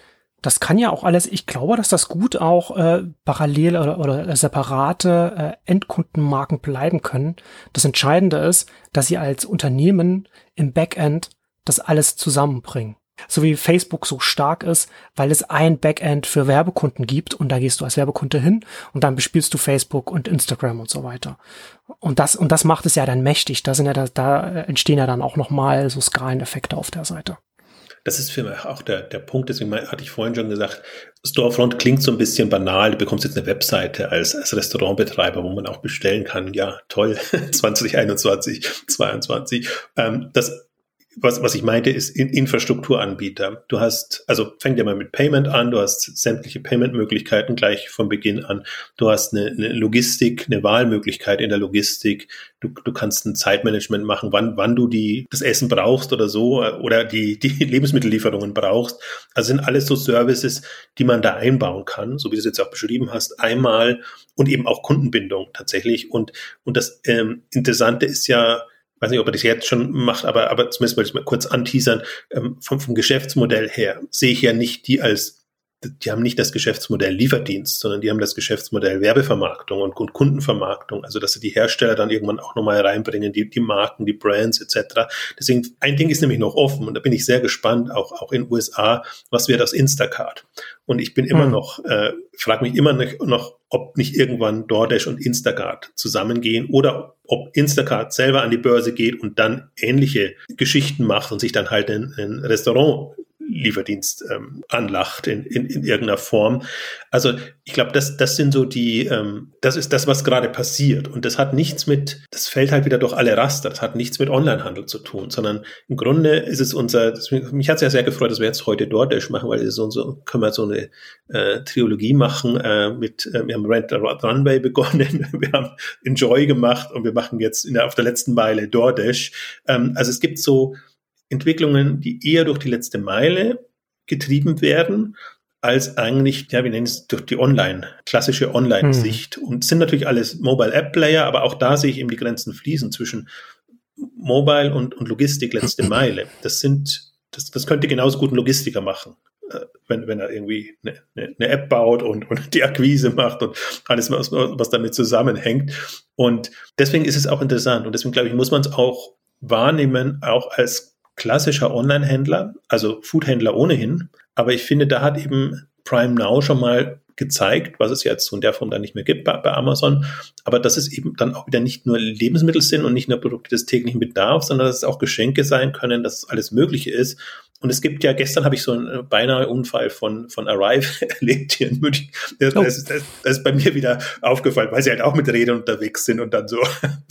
das kann ja auch alles, ich glaube, dass das gut auch äh, parallel oder, oder separate äh, Endkundenmarken bleiben können. Das Entscheidende ist, dass sie als Unternehmen im Backend das alles zusammenbringen. So wie Facebook so stark ist, weil es ein Backend für Werbekunden gibt und da gehst du als Werbekunde hin und dann bespielst du Facebook und Instagram und so weiter. Und das, und das macht es ja dann mächtig. Da sind ja, da, da entstehen ja dann auch nochmal so Skaleneffekte auf der Seite das ist für mich auch der, der Punkt, deswegen hatte ich vorhin schon gesagt, Storefront klingt so ein bisschen banal, du bekommst jetzt eine Webseite als, als Restaurantbetreiber, wo man auch bestellen kann. Ja, toll, 2021, 22. Ähm, das was, was ich meinte, ist in Infrastrukturanbieter. Du hast, also fängt ja mal mit Payment an, du hast sämtliche Payment-Möglichkeiten gleich von Beginn an. Du hast eine, eine Logistik, eine Wahlmöglichkeit in der Logistik. Du, du kannst ein Zeitmanagement machen, wann, wann du die, das Essen brauchst oder so, oder die, die Lebensmittellieferungen brauchst. Also sind alles so Services, die man da einbauen kann, so wie du es jetzt auch beschrieben hast, einmal und eben auch Kundenbindung tatsächlich. Und, und das ähm, Interessante ist ja, weiß nicht, ob er das jetzt schon macht, aber, aber zumindest wollte ich mal kurz anteasern, ähm, vom, vom Geschäftsmodell her sehe ich ja nicht die als die haben nicht das Geschäftsmodell Lieferdienst, sondern die haben das Geschäftsmodell Werbevermarktung und, und Kundenvermarktung. Also dass sie die Hersteller dann irgendwann auch nochmal reinbringen, die, die Marken, die Brands etc. Deswegen, ein Ding ist nämlich noch offen und da bin ich sehr gespannt, auch, auch in USA, was wird aus Instacart? Und ich bin immer hm. noch, äh, frage mich immer noch, ob nicht irgendwann DoorDash und Instacart zusammengehen oder ob Instacart selber an die Börse geht und dann ähnliche Geschichten macht und sich dann halt ein, ein Restaurant Lieferdienst ähm, anlacht in, in, in irgendeiner Form. Also ich glaube, das, das sind so die, ähm, das ist das, was gerade passiert. Und das hat nichts mit, das fällt halt wieder durch alle Raster, das hat nichts mit Onlinehandel zu tun, sondern im Grunde ist es unser, das, mich hat es ja sehr gefreut, dass wir jetzt heute DoorDash machen, weil es so, so können wir so eine äh, Trilogie machen äh, mit, äh, wir haben Rent a Runway begonnen, wir haben Enjoy gemacht und wir machen jetzt in der, auf der letzten Meile DoorDash. Ähm, also es gibt so, Entwicklungen, die eher durch die letzte Meile getrieben werden, als eigentlich, ja, wir nennen es durch die Online, klassische Online-Sicht. Hm. Und sind natürlich alles Mobile-App-Player, aber auch da sehe ich eben die Grenzen fließen zwischen Mobile und, und Logistik letzte Meile. Das sind, das, das könnte genauso gut ein Logistiker machen, äh, wenn, wenn er irgendwie eine, eine, eine App baut und, und die Akquise macht und alles, was, was damit zusammenhängt. Und deswegen ist es auch interessant. Und deswegen glaube ich, muss man es auch wahrnehmen, auch als klassischer Online-Händler, also Foodhändler ohnehin. Aber ich finde, da hat eben Prime Now schon mal gezeigt, was es jetzt in der Form dann nicht mehr gibt bei, bei, Amazon. Aber dass es eben dann auch wieder nicht nur Lebensmittel sind und nicht nur Produkte des täglichen Bedarfs, sondern dass es auch Geschenke sein können, dass es alles Mögliche ist. Und es gibt ja, gestern habe ich so einen äh, beinahe Unfall von, von Arrive erlebt hier in München. Das, oh. das, das, das, ist bei mir wieder aufgefallen, weil sie halt auch mit Rädern unterwegs sind und dann so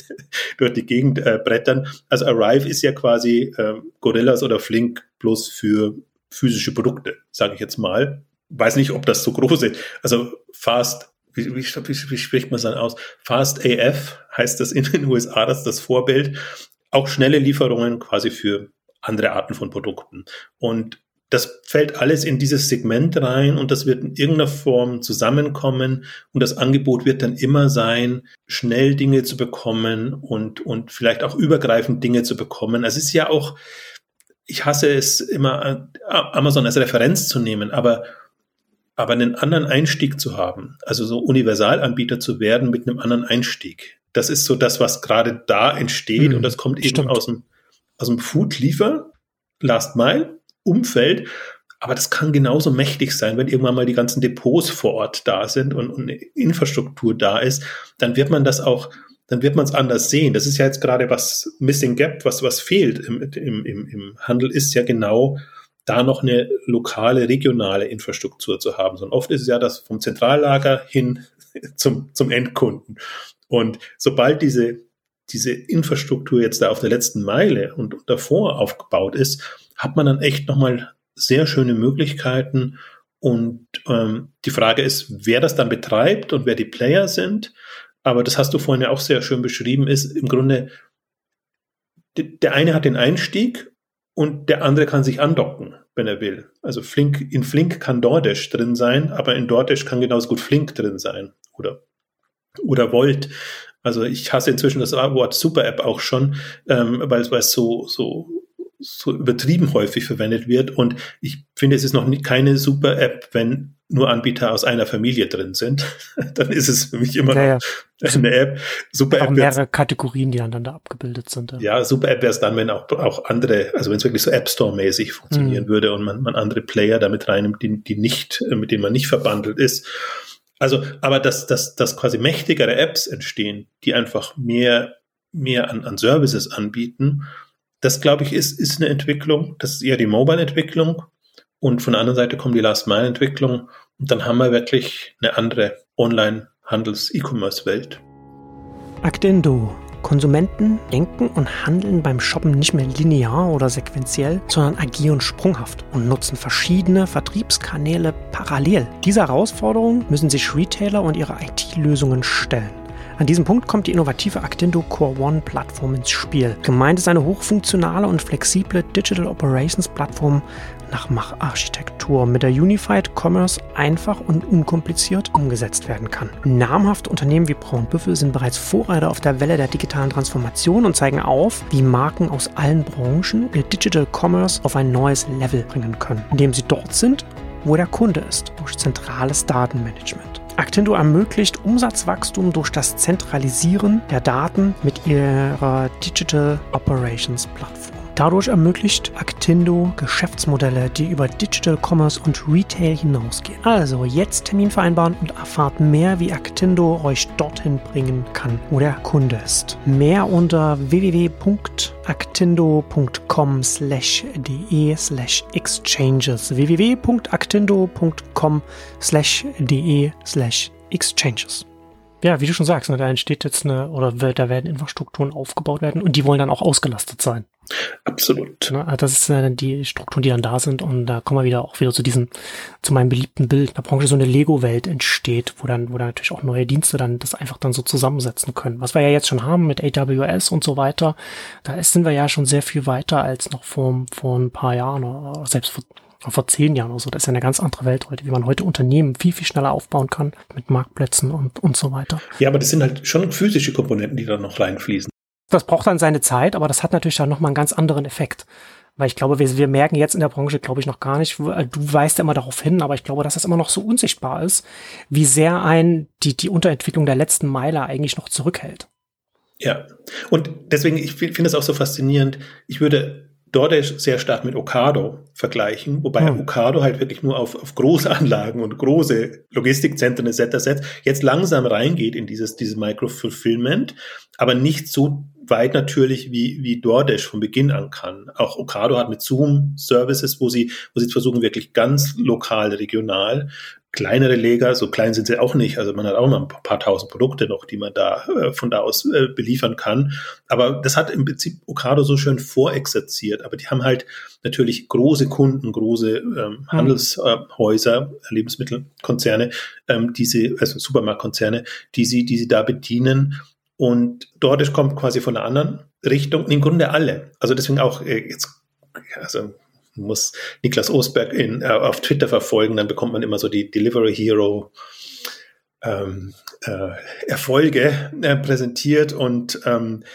durch die Gegend äh, brettern. Also Arrive ist ja quasi äh, Gorillas oder Flink bloß für physische Produkte, sage ich jetzt mal. Weiß nicht, ob das so groß ist. Also Fast wie, wie, wie, wie spricht man es dann aus? Fast AF heißt das in den USA, das ist das Vorbild. auch schnelle Lieferungen quasi für andere Arten von Produkten. Und das fällt alles in dieses Segment rein und das wird in irgendeiner Form zusammenkommen und das Angebot wird dann immer sein, schnell Dinge zu bekommen und, und vielleicht auch übergreifend Dinge zu bekommen. Es ist ja auch, ich hasse es immer, Amazon als Referenz zu nehmen, aber, aber einen anderen Einstieg zu haben, also so Universalanbieter zu werden mit einem anderen Einstieg. Das ist so das, was gerade da entsteht hm, und das kommt eben stimmt. aus dem, aus dem Food-Liefer, Last Mile Umfeld. Aber das kann genauso mächtig sein, wenn irgendwann mal die ganzen Depots vor Ort da sind und, und eine Infrastruktur da ist, dann wird man das auch, dann wird man es anders sehen. Das ist ja jetzt gerade was Missing Gap, was, was fehlt im, im, im, im Handel, ist ja genau da noch eine lokale, regionale Infrastruktur zu haben. Sondern oft ist es ja das vom Zentrallager hin zum, zum Endkunden. Und sobald diese, diese Infrastruktur jetzt da auf der letzten Meile und davor aufgebaut ist, hat man dann echt nochmal sehr schöne Möglichkeiten. Und ähm, die Frage ist, wer das dann betreibt und wer die Player sind. Aber das hast du vorhin ja auch sehr schön beschrieben, ist im Grunde, der eine hat den Einstieg und der andere kann sich andocken, wenn er will. Also Flink, in Flink kann DoorDash drin sein, aber in DoorDash kann genauso gut Flink drin sein oder, oder Volt. Also ich hasse inzwischen das Wort Super App auch schon, ähm, weil, es so, so so übertrieben häufig verwendet wird. Und ich finde, es ist noch nicht keine super App, wenn nur Anbieter aus einer Familie drin sind. dann ist es für mich immer ja, noch eine App. Super App. mehrere Kategorien, die da abgebildet sind. Ja, ja super App wäre es dann, wenn auch, auch andere, also wenn es wirklich so App Store-mäßig funktionieren mhm. würde und man, man andere Player damit reinnimmt, die, die nicht, mit denen man nicht verbandelt ist. Also, aber dass, dass, dass quasi mächtigere Apps entstehen, die einfach mehr, mehr an, an Services anbieten das, glaube ich, ist, ist eine Entwicklung. Das ist eher die Mobile-Entwicklung. Und von der anderen Seite kommt die Last-Mile-Entwicklung. Und dann haben wir wirklich eine andere Online-Handels-E-Commerce-Welt. Actendo. Konsumenten denken und handeln beim Shoppen nicht mehr linear oder sequenziell, sondern agieren sprunghaft und nutzen verschiedene Vertriebskanäle parallel. Diese Herausforderung müssen sich Retailer und ihre IT-Lösungen stellen. An diesem Punkt kommt die innovative Actindo Core One Plattform ins Spiel. Gemeint ist eine hochfunktionale und flexible Digital Operations Plattform nach Macharchitektur, mit der Unified Commerce einfach und unkompliziert umgesetzt werden kann. Namhafte Unternehmen wie Braunbüffel sind bereits Vorreiter auf der Welle der digitalen Transformation und zeigen auf, wie Marken aus allen Branchen ihr Digital Commerce auf ein neues Level bringen können, indem sie dort sind, wo der Kunde ist, durch zentrales Datenmanagement. Actendo ermöglicht Umsatzwachstum durch das Zentralisieren der Daten mit ihrer Digital Operations Plattform. Dadurch ermöglicht Actindo Geschäftsmodelle, die über Digital Commerce und Retail hinausgehen. Also jetzt Termin vereinbaren und erfahrt mehr, wie Actindo euch dorthin bringen kann, wo der Kunde ist. Mehr unter www.actindo.com slash de slash exchanges www.actindo.com slash de slash exchanges ja, wie du schon sagst, ne, da entsteht jetzt eine, oder da werden Infrastrukturen aufgebaut werden und die wollen dann auch ausgelastet sein. Absolut. Ne, also das ist äh, die Strukturen, die dann da sind und da kommen wir wieder auch wieder zu diesem, zu meinem beliebten Bild der Branche so eine Lego-Welt entsteht, wo dann, wo dann natürlich auch neue Dienste dann das einfach dann so zusammensetzen können. Was wir ja jetzt schon haben mit AWS und so weiter, da sind wir ja schon sehr viel weiter als noch vor, vor ein paar Jahren oder selbst vor vor zehn Jahren oder so. Das ist ja eine ganz andere Welt heute, wie man heute Unternehmen viel, viel schneller aufbauen kann mit Marktplätzen und, und so weiter. Ja, aber das sind halt schon physische Komponenten, die da noch reinfließen. Das braucht dann seine Zeit, aber das hat natürlich dann nochmal einen ganz anderen Effekt. Weil ich glaube, wir, wir merken jetzt in der Branche, glaube ich, noch gar nicht, du weißt ja immer darauf hin, aber ich glaube, dass das immer noch so unsichtbar ist, wie sehr ein die, die Unterentwicklung der letzten Meile eigentlich noch zurückhält. Ja, und deswegen, ich finde es auch so faszinierend. Ich würde DoorDash sehr stark mit Ocado vergleichen, wobei hm. Ocado halt wirklich nur auf, auf große Anlagen und große Logistikzentren etc. setzt, jetzt langsam reingeht in dieses, dieses Micro-Fulfillment, aber nicht so weit natürlich wie, wie DoorDash von Beginn an kann. Auch Ocado hat mit Zoom Services, wo sie, wo sie versuchen, wirklich ganz lokal, regional kleinere Leger, so klein sind sie auch nicht. Also man hat auch mal ein paar tausend Produkte noch, die man da äh, von da aus äh, beliefern kann. Aber das hat im Prinzip Ocado so schön vorexerziert. Aber die haben halt natürlich große Kunden, große ähm, mhm. Handelshäuser, Lebensmittelkonzerne, ähm, diese, also Supermarktkonzerne, die sie, die sie da bedienen. Und dort kommt quasi von einer anderen Richtung, im Grunde alle. Also deswegen auch äh, jetzt, also muss Niklas Osberg in, äh, auf Twitter verfolgen, dann bekommt man immer so die Delivery Hero ähm, äh, Erfolge äh, präsentiert und ähm,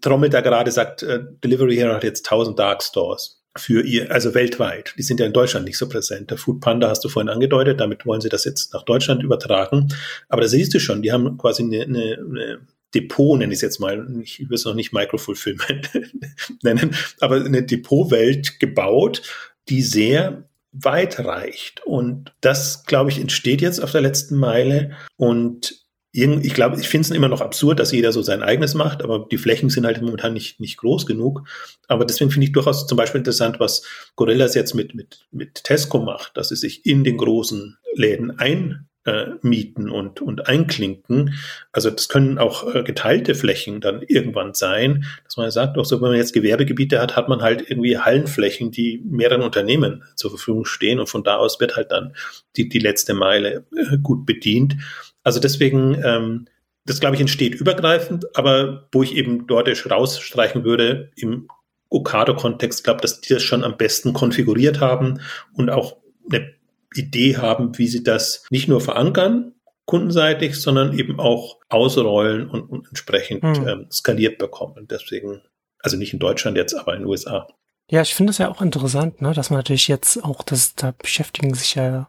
trommelt da gerade, sagt, äh, Delivery Hero hat jetzt 1000 Dark Stores für ihr, also weltweit. Die sind ja in Deutschland nicht so präsent. Der Food Panda hast du vorhin angedeutet, damit wollen sie das jetzt nach Deutschland übertragen. Aber da siehst du schon, die haben quasi eine, eine Depot, nenne ich es jetzt mal, ich will es noch nicht Microfulfillment nennen, aber eine Depotwelt gebaut, die sehr weit reicht. Und das, glaube ich, entsteht jetzt auf der letzten Meile. Und ich glaube, ich finde es immer noch absurd, dass jeder so sein eigenes macht, aber die Flächen sind halt momentan nicht, nicht groß genug. Aber deswegen finde ich durchaus zum Beispiel interessant, was Gorillas jetzt mit, mit, mit Tesco macht, dass sie sich in den großen Läden ein äh, mieten und, und einklinken. Also das können auch äh, geteilte Flächen dann irgendwann sein, dass man sagt, auch so, wenn man jetzt Gewerbegebiete hat, hat man halt irgendwie Hallenflächen, die mehreren Unternehmen zur Verfügung stehen und von da aus wird halt dann die, die letzte Meile äh, gut bedient. Also deswegen, ähm, das glaube ich entsteht übergreifend, aber wo ich eben dort rausstreichen würde im Okado-Kontext, glaube dass die das schon am besten konfiguriert haben und auch eine Idee haben, wie sie das nicht nur verankern, kundenseitig, sondern eben auch ausrollen und, und entsprechend hm. ähm, skaliert bekommen. Deswegen, also nicht in Deutschland jetzt, aber in den USA. Ja, ich finde es ja auch interessant, ne, dass man natürlich jetzt auch, das, da beschäftigen sich ja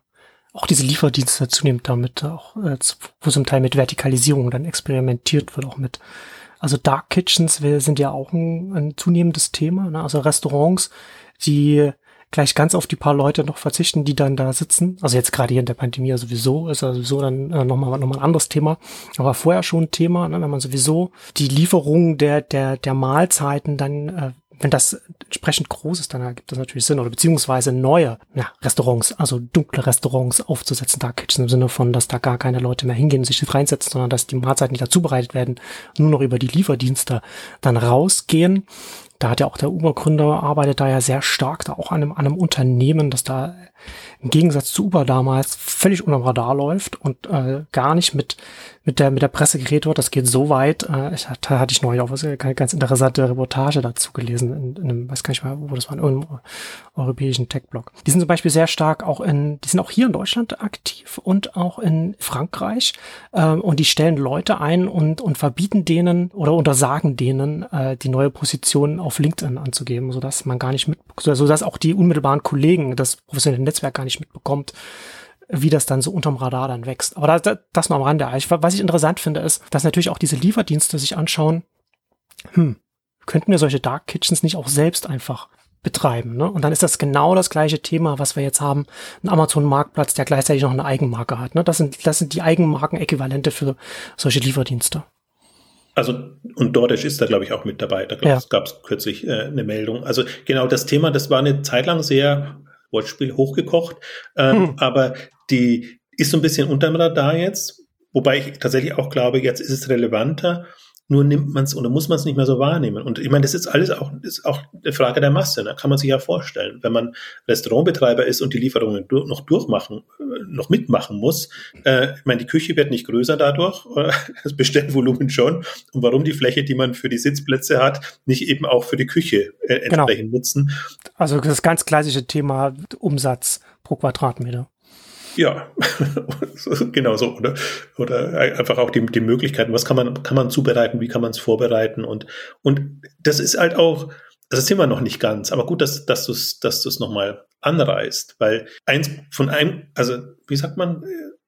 auch diese Lieferdienste zunehmend damit, auch, äh, wo zum Teil mit Vertikalisierung dann experimentiert wird, auch mit, also Dark Kitchens sind ja auch ein, ein zunehmendes Thema, ne? also Restaurants, die gleich ganz auf die paar Leute noch verzichten, die dann da sitzen. Also jetzt gerade hier in der Pandemie sowieso ist ja sowieso dann äh, nochmal noch mal ein anderes Thema. Aber vorher schon ein Thema, ne, wenn man sowieso die Lieferung der, der, der Mahlzeiten dann äh, wenn das entsprechend groß ist, dann ergibt das natürlich Sinn. Oder beziehungsweise neue ja, Restaurants, also dunkle Restaurants aufzusetzen, Dark Kitchen im Sinne von, dass da gar keine Leute mehr hingehen und sich reinsetzen, sondern dass die Mahlzeiten, die da zubereitet werden, nur noch über die Lieferdienste dann rausgehen da hat ja auch der Uber-Gründer arbeitet da ja sehr stark da auch an einem, an einem Unternehmen, das da im Gegensatz zu Uber damals völlig unter dem Radar läuft und äh, gar nicht mit mit der mit der Presse geredet wird. Das geht so weit. Äh, ich hatte, hatte ich neulich auch was, eine ganz interessante Reportage dazu gelesen in, in einem, weiß gar nicht mehr, wo das war, in einem europäischen Tech-Blog. Die sind zum Beispiel sehr stark auch in, die sind auch hier in Deutschland aktiv und auch in Frankreich ähm, und die stellen Leute ein und und verbieten denen oder untersagen denen äh, die neue Position auf LinkedIn anzugeben, so dass man gar nicht mit, so dass auch die unmittelbaren Kollegen das professionelle Netzwerk gar nicht mitbekommt, wie das dann so unterm Radar dann wächst. Aber das, das nur am Rande. Was ich interessant finde, ist, dass natürlich auch diese Lieferdienste sich anschauen, hm, könnten wir solche Dark Kitchens nicht auch selbst einfach betreiben. Ne? Und dann ist das genau das gleiche Thema, was wir jetzt haben. Ein Amazon-Marktplatz, der gleichzeitig noch eine Eigenmarke hat. Ne? Das, sind, das sind die Eigenmarken-Äquivalente für solche Lieferdienste. Also, und DoorDash ist da, glaube ich, auch mit dabei. Da ja. gab es kürzlich äh, eine Meldung. Also genau das Thema, das war eine Zeit lang sehr Wortspiel hochgekocht. Ähm, hm. Aber die ist so ein bisschen unterm Radar jetzt. Wobei ich tatsächlich auch glaube, jetzt ist es relevanter, nur nimmt man es oder muss man es nicht mehr so wahrnehmen. Und ich meine, das ist alles auch, ist auch eine Frage der Masse, ne? kann man sich ja vorstellen. Wenn man Restaurantbetreiber ist und die Lieferungen durch, noch durchmachen, äh, noch mitmachen muss, äh, ich meine, die Küche wird nicht größer dadurch, das Bestellvolumen schon. Und warum die Fläche, die man für die Sitzplätze hat, nicht eben auch für die Küche äh, genau. entsprechend genau. nutzen? Also das ganz klassische Thema Umsatz pro Quadratmeter. Ja, genau so, oder? Oder einfach auch die, die Möglichkeiten, was kann man, kann man zubereiten, wie kann man es vorbereiten und, und das ist halt auch, das sind wir noch nicht ganz, aber gut, dass, dass du es dass du's nochmal anreißt, weil eins von einem, also wie sagt man,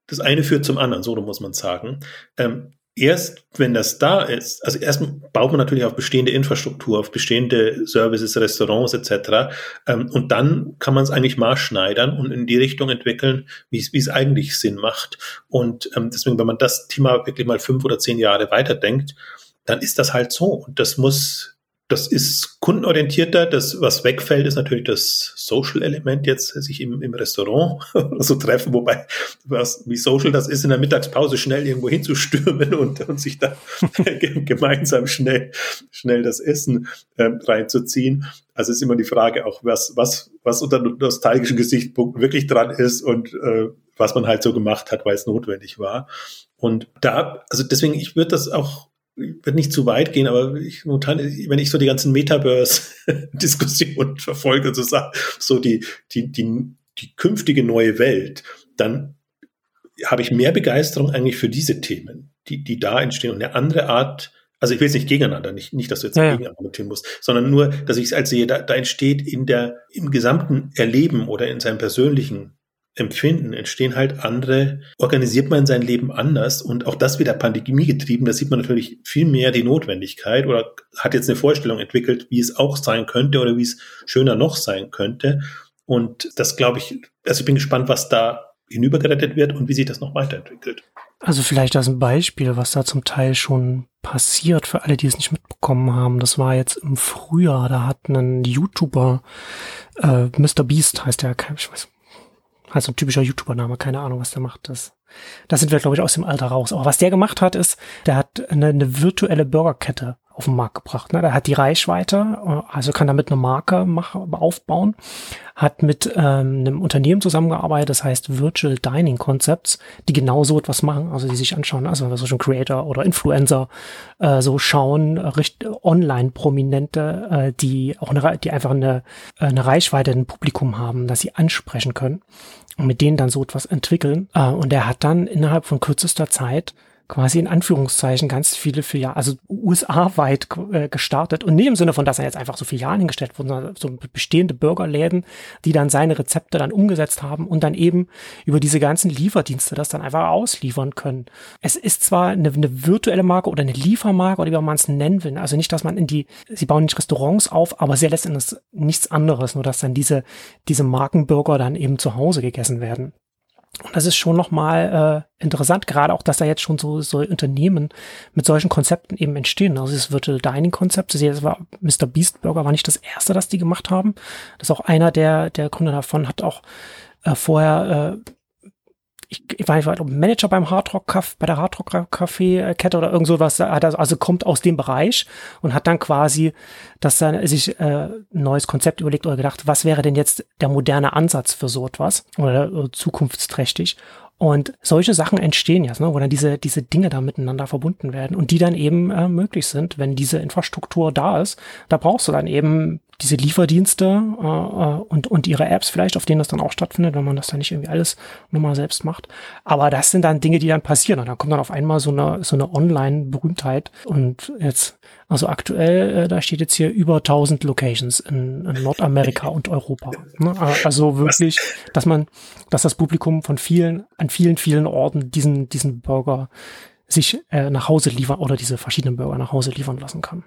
das eine führt zum anderen, so muss man sagen. Ähm, erst wenn das da ist, also erst baut man natürlich auf bestehende Infrastruktur, auf bestehende Services, Restaurants etc. Ähm, und dann kann man es eigentlich maßschneidern und in die Richtung entwickeln, wie es, eigentlich Sinn macht. Und ähm, deswegen, wenn man das Thema wirklich mal fünf oder zehn Jahre weiterdenkt, dann ist das halt so. Und das muss das ist kundenorientierter. Das, was wegfällt, ist natürlich das Social-Element jetzt, sich im, im Restaurant so treffen, wobei, was, wie social das ist, in der Mittagspause schnell irgendwo hinzustürmen und, und sich da gemeinsam schnell, schnell das Essen ähm, reinzuziehen. Also ist immer die Frage auch, was, was, was unter nostalgischen Gesichtspunkten wirklich dran ist und äh, was man halt so gemacht hat, weil es notwendig war. Und da, also deswegen, ich würde das auch wird nicht zu weit gehen, aber ich, wenn ich so die ganzen Metaverse-Diskussionen verfolge, so, so die, die, die, die künftige neue Welt, dann habe ich mehr Begeisterung eigentlich für diese Themen, die, die da entstehen und eine andere Art also ich will es nicht gegeneinander, nicht, nicht dass du jetzt ja, dagegen argumentieren musst, sondern nur, dass ich es als sehe, da, da entsteht in der, im gesamten Erleben oder in seinem persönlichen Empfinden entstehen halt andere, organisiert man sein Leben anders und auch das wieder Pandemie getrieben, da sieht man natürlich viel mehr die Notwendigkeit oder hat jetzt eine Vorstellung entwickelt, wie es auch sein könnte oder wie es schöner noch sein könnte. Und das glaube ich, also ich bin gespannt, was da hinübergerettet wird und wie sich das noch weiterentwickelt. Also vielleicht als ein Beispiel, was da zum Teil schon passiert, für alle, die es nicht mitbekommen haben. Das war jetzt im Frühjahr, da hat ein YouTuber, äh, Mr. Beast heißt der, ich weiß, heißt ein typischer YouTuber-Name, keine Ahnung, was der macht. Das, das sind wir, glaube ich, aus dem Alter raus. Aber was der gemacht hat, ist, der hat eine, eine virtuelle Burgerkette auf den Markt gebracht. Ne? Der hat die Reichweite, äh, also kann damit eine Marke machen, aufbauen, hat mit ähm, einem Unternehmen zusammengearbeitet, das heißt Virtual Dining Concepts, die genau so etwas machen, also die sich anschauen, also so schon Creator oder Influencer äh, so schauen, äh, Online-Prominente, äh, die auch eine, die einfach eine, äh, eine Reichweite, ein Publikum haben, das sie ansprechen können und mit denen dann so etwas entwickeln. Äh, und er hat dann innerhalb von kürzester Zeit quasi in Anführungszeichen ganz viele Filialen, also USA-weit äh, gestartet und nicht im Sinne von, dass er jetzt einfach so Filialen hingestellt wurden, sondern so bestehende Bürgerläden, die dann seine Rezepte dann umgesetzt haben und dann eben über diese ganzen Lieferdienste das dann einfach ausliefern können. Es ist zwar eine, eine virtuelle Marke oder eine Liefermarke oder wie man es nennen will, also nicht, dass man in die, sie bauen nicht Restaurants auf, aber sehr letztendlich nichts anderes, nur dass dann diese, diese Markenbürger dann eben zu Hause gegessen werden. Und das ist schon nochmal äh, interessant, gerade auch, dass da jetzt schon so, so Unternehmen mit solchen Konzepten eben entstehen. Also das Virtual Dining Konzept, das war Mr. Beast Burger war nicht das erste, das die gemacht haben. Das ist auch einer der, der Gründer davon, hat auch äh, vorher äh, ich, ich weiß nicht, Manager beim Hardrock Café, bei der Hardrock Café Kette oder irgend sowas, also, kommt aus dem Bereich und hat dann quasi das dann sich äh, ein neues Konzept überlegt oder gedacht, was wäre denn jetzt der moderne Ansatz für so etwas oder äh, zukunftsträchtig und solche Sachen entstehen jetzt, ne, wo dann diese, diese Dinge da miteinander verbunden werden und die dann eben äh, möglich sind, wenn diese Infrastruktur da ist. Da brauchst du dann eben diese Lieferdienste äh, äh, und, und ihre Apps vielleicht, auf denen das dann auch stattfindet, wenn man das dann nicht irgendwie alles nochmal selbst macht. Aber das sind dann Dinge, die dann passieren. Und dann kommt dann auf einmal so eine, so eine Online-Berühmtheit. Und jetzt, also aktuell, äh, da steht jetzt hier über 1000 Locations in, in Nordamerika und Europa. Ne? Also wirklich, dass man, dass das Publikum von vielen, an vielen, vielen Orten diesen, diesen Burger sich äh, nach Hause liefern oder diese verschiedenen Burger nach Hause liefern lassen kann.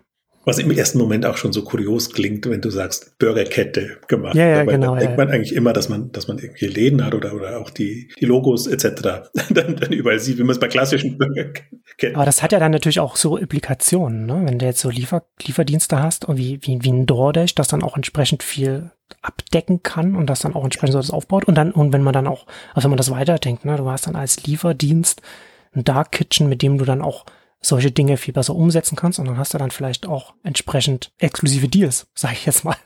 Was im ersten Moment auch schon so kurios klingt, wenn du sagst Burgerkette gemacht. Ja, ja, Dabei genau. denkt ja. man eigentlich immer, dass man, dass man irgendwie Läden hat oder, oder auch die, die Logos etc. dann, dann überall sieht, wie man es bei klassischen Burgerketten. Aber das hat ja dann natürlich auch so Implikationen, ne? Wenn du jetzt so Liefer, Lieferdienste hast und wie, wie, wie ein DoorDash, das dann auch entsprechend viel abdecken kann und das dann auch entsprechend so das aufbaut. Und dann, und wenn man dann auch, also wenn man das weiterdenkt, ne, du hast dann als Lieferdienst ein Dark Kitchen, mit dem du dann auch solche Dinge viel besser umsetzen kannst und dann hast du dann vielleicht auch entsprechend exklusive Deals, sage ich jetzt mal.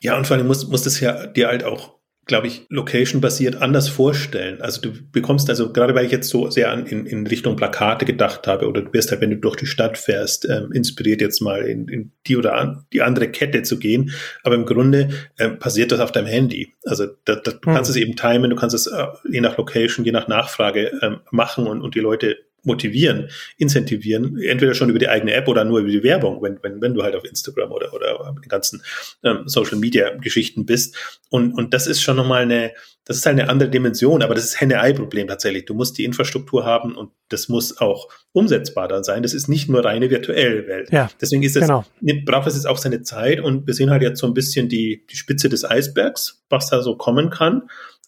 Ja, und vor allem musst, musst es ja dir halt auch, glaube ich, location-basiert anders vorstellen. Also du bekommst also, gerade weil ich jetzt so sehr an, in, in Richtung Plakate gedacht habe, oder du wirst halt, wenn du durch die Stadt fährst, ähm, inspiriert jetzt mal in, in die oder an, die andere Kette zu gehen. Aber im Grunde ähm, passiert das auf deinem Handy. Also da, da, du hm. kannst es eben timen, du kannst es äh, je nach Location, je nach Nachfrage ähm, machen und, und die Leute motivieren, incentivieren, entweder schon über die eigene App oder nur über die Werbung, wenn, wenn, wenn du halt auf Instagram oder, oder den ganzen ähm, Social Media Geschichten bist. Und, und das ist schon nochmal eine, das ist halt eine andere Dimension, aber das ist Henne-Ei-Problem tatsächlich. Du musst die Infrastruktur haben und das muss auch umsetzbar dann sein. Das ist nicht nur reine virtuelle Welt. Ja, Deswegen ist das, genau. braucht das jetzt auch seine Zeit und wir sehen halt jetzt so ein bisschen die, die Spitze des Eisbergs, was da so kommen kann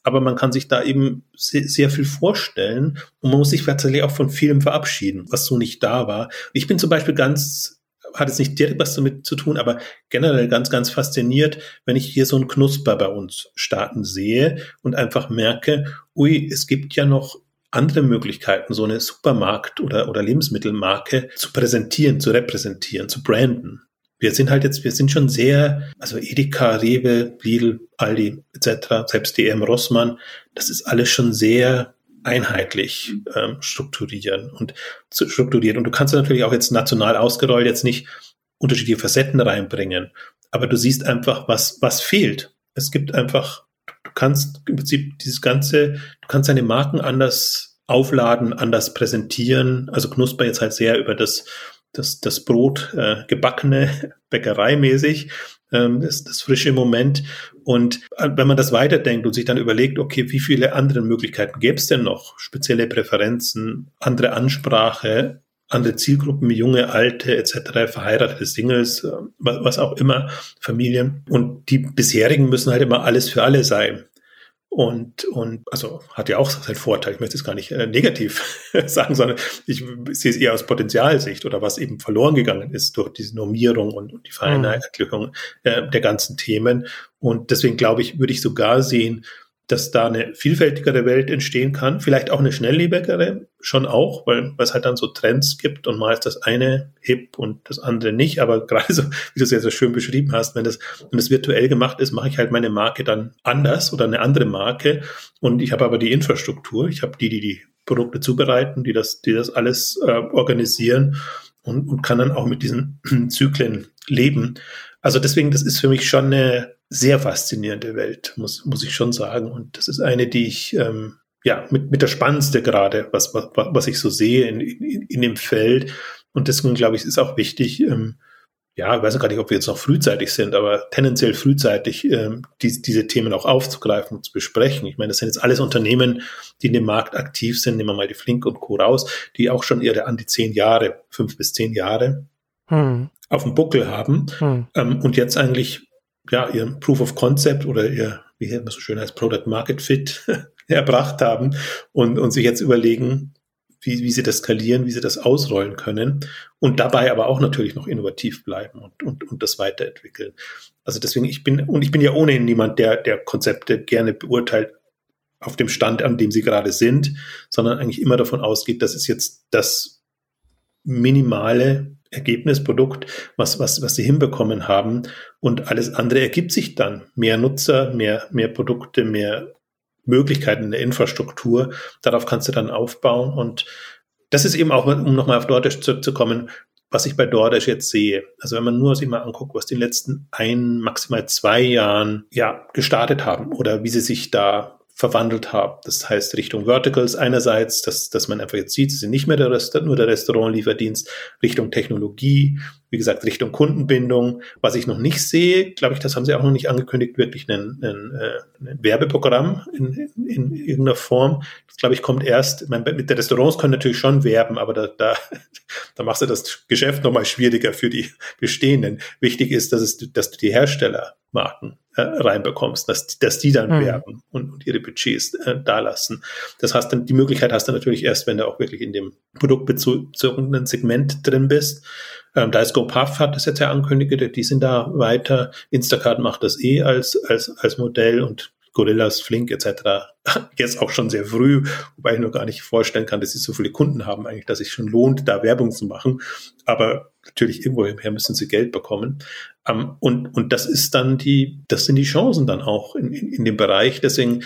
aber man kann sich da eben sehr, sehr, viel vorstellen und man muss sich tatsächlich auch von vielem verabschieden, was so nicht da war. Ich bin zum Beispiel ganz, hat es nicht direkt was damit zu tun, aber generell ganz, ganz fasziniert, wenn ich hier so ein Knusper bei uns starten sehe und einfach merke, ui, es gibt ja noch andere Möglichkeiten, so eine Supermarkt- oder, oder Lebensmittelmarke zu präsentieren, zu repräsentieren, zu branden wir sind halt jetzt, wir sind schon sehr, also Edeka, Rewe, Lidl, Aldi etc., selbst DM Rossmann, das ist alles schon sehr einheitlich ähm, strukturieren und strukturiert. Und du kannst natürlich auch jetzt national ausgerollt jetzt nicht unterschiedliche Facetten reinbringen. Aber du siehst einfach, was, was fehlt. Es gibt einfach, du kannst im Prinzip dieses ganze, du kannst deine Marken anders aufladen, anders präsentieren. Also Knusper jetzt halt sehr über das, das, das Brot äh, gebackene, bäckereimäßig, ähm, das, das frische Moment. Und äh, wenn man das weiterdenkt und sich dann überlegt, okay, wie viele andere Möglichkeiten gäbe es denn noch? Spezielle Präferenzen, andere Ansprache, andere Zielgruppen, junge, alte etc., verheiratete Singles, äh, was auch immer, Familien. Und die bisherigen müssen halt immer alles für alle sein. Und, und also hat ja auch seinen Vorteil. Ich möchte es gar nicht äh, negativ sagen, sondern ich sehe es eher aus Potenzialsicht oder was eben verloren gegangen ist durch diese Normierung und, und die Vereinheitlichung äh, der ganzen Themen. Und deswegen glaube ich, würde ich sogar sehen, dass da eine vielfältigere Welt entstehen kann, vielleicht auch eine schnelllebigere, schon auch, weil, weil es halt dann so Trends gibt und mal ist das eine hip und das andere nicht, aber gerade so, wie du es ja so schön beschrieben hast, wenn das, wenn das virtuell gemacht ist, mache ich halt meine Marke dann anders oder eine andere Marke. Und ich habe aber die Infrastruktur, ich habe die, die die Produkte zubereiten, die das, die das alles äh, organisieren und, und kann dann auch mit diesen Zyklen leben. Also deswegen, das ist für mich schon eine sehr faszinierende Welt, muss, muss ich schon sagen. Und das ist eine, die ich, ähm, ja, mit, mit der spannendste gerade, was, was, was ich so sehe in, in, in dem Feld. Und deswegen glaube ich, ist auch wichtig, ähm, ja, ich weiß gar nicht, ob wir jetzt noch frühzeitig sind, aber tendenziell frühzeitig ähm, die, diese Themen auch aufzugreifen und zu besprechen. Ich meine, das sind jetzt alles Unternehmen, die in dem Markt aktiv sind. Nehmen wir mal die Flink und Co. raus, die auch schon ihre an die zehn Jahre, fünf bis zehn Jahre hm auf dem Buckel haben hm. ähm, und jetzt eigentlich ja ihr Proof of Concept oder ihr, wie man so schön heißt, Product Market Fit erbracht haben und, und sich jetzt überlegen, wie, wie sie das skalieren, wie sie das ausrollen können und dabei aber auch natürlich noch innovativ bleiben und, und, und das weiterentwickeln. Also deswegen, ich bin, und ich bin ja ohnehin niemand, der, der Konzepte gerne beurteilt auf dem Stand, an dem sie gerade sind, sondern eigentlich immer davon ausgeht, dass es jetzt das minimale Ergebnisprodukt, was, was, was sie hinbekommen haben. Und alles andere ergibt sich dann. Mehr Nutzer, mehr, mehr Produkte, mehr Möglichkeiten in der Infrastruktur. Darauf kannst du dann aufbauen. Und das ist eben auch, um nochmal auf DoorDash zurückzukommen, was ich bei DoorDash jetzt sehe. Also wenn man nur sich mal anguckt, was die letzten ein, maximal zwei Jahren ja gestartet haben oder wie sie sich da verwandelt habe. Das heißt Richtung Verticals einerseits, dass, dass man einfach jetzt sieht, sie sind nicht mehr der Rest, nur der Restaurantlieferdienst, Richtung Technologie, wie gesagt, Richtung Kundenbindung. Was ich noch nicht sehe, glaube ich, das haben sie auch noch nicht angekündigt, wirklich ein, ein, äh, ein Werbeprogramm in, in, in irgendeiner Form. Das, glaube ich, kommt erst, meine, mit der Restaurants können natürlich schon werben, aber da, da, da machst du das Geschäft nochmal schwieriger für die Bestehenden. Wichtig ist, dass, es, dass du die Herstellermarken äh, reinbekommst, dass, dass die dann mhm. werben und, und, ihre Budgets äh, da lassen. Das heißt, dann die Möglichkeit hast du natürlich erst, wenn du auch wirklich in dem produktbezogenen Segment drin bist. Ähm, da ist GoPuff hat das jetzt ja angekündigt, die sind da weiter. Instacart macht das eh als, als, als Modell und Gorillas, Flink etc. jetzt auch schon sehr früh, wobei ich nur gar nicht vorstellen kann, dass sie so viele Kunden haben eigentlich, dass es schon lohnt, da Werbung zu machen. Aber natürlich irgendwoher müssen sie Geld bekommen. Um, ähm, und, und das ist dann die, das sind die Chancen dann auch in, in, in dem Bereich. Deswegen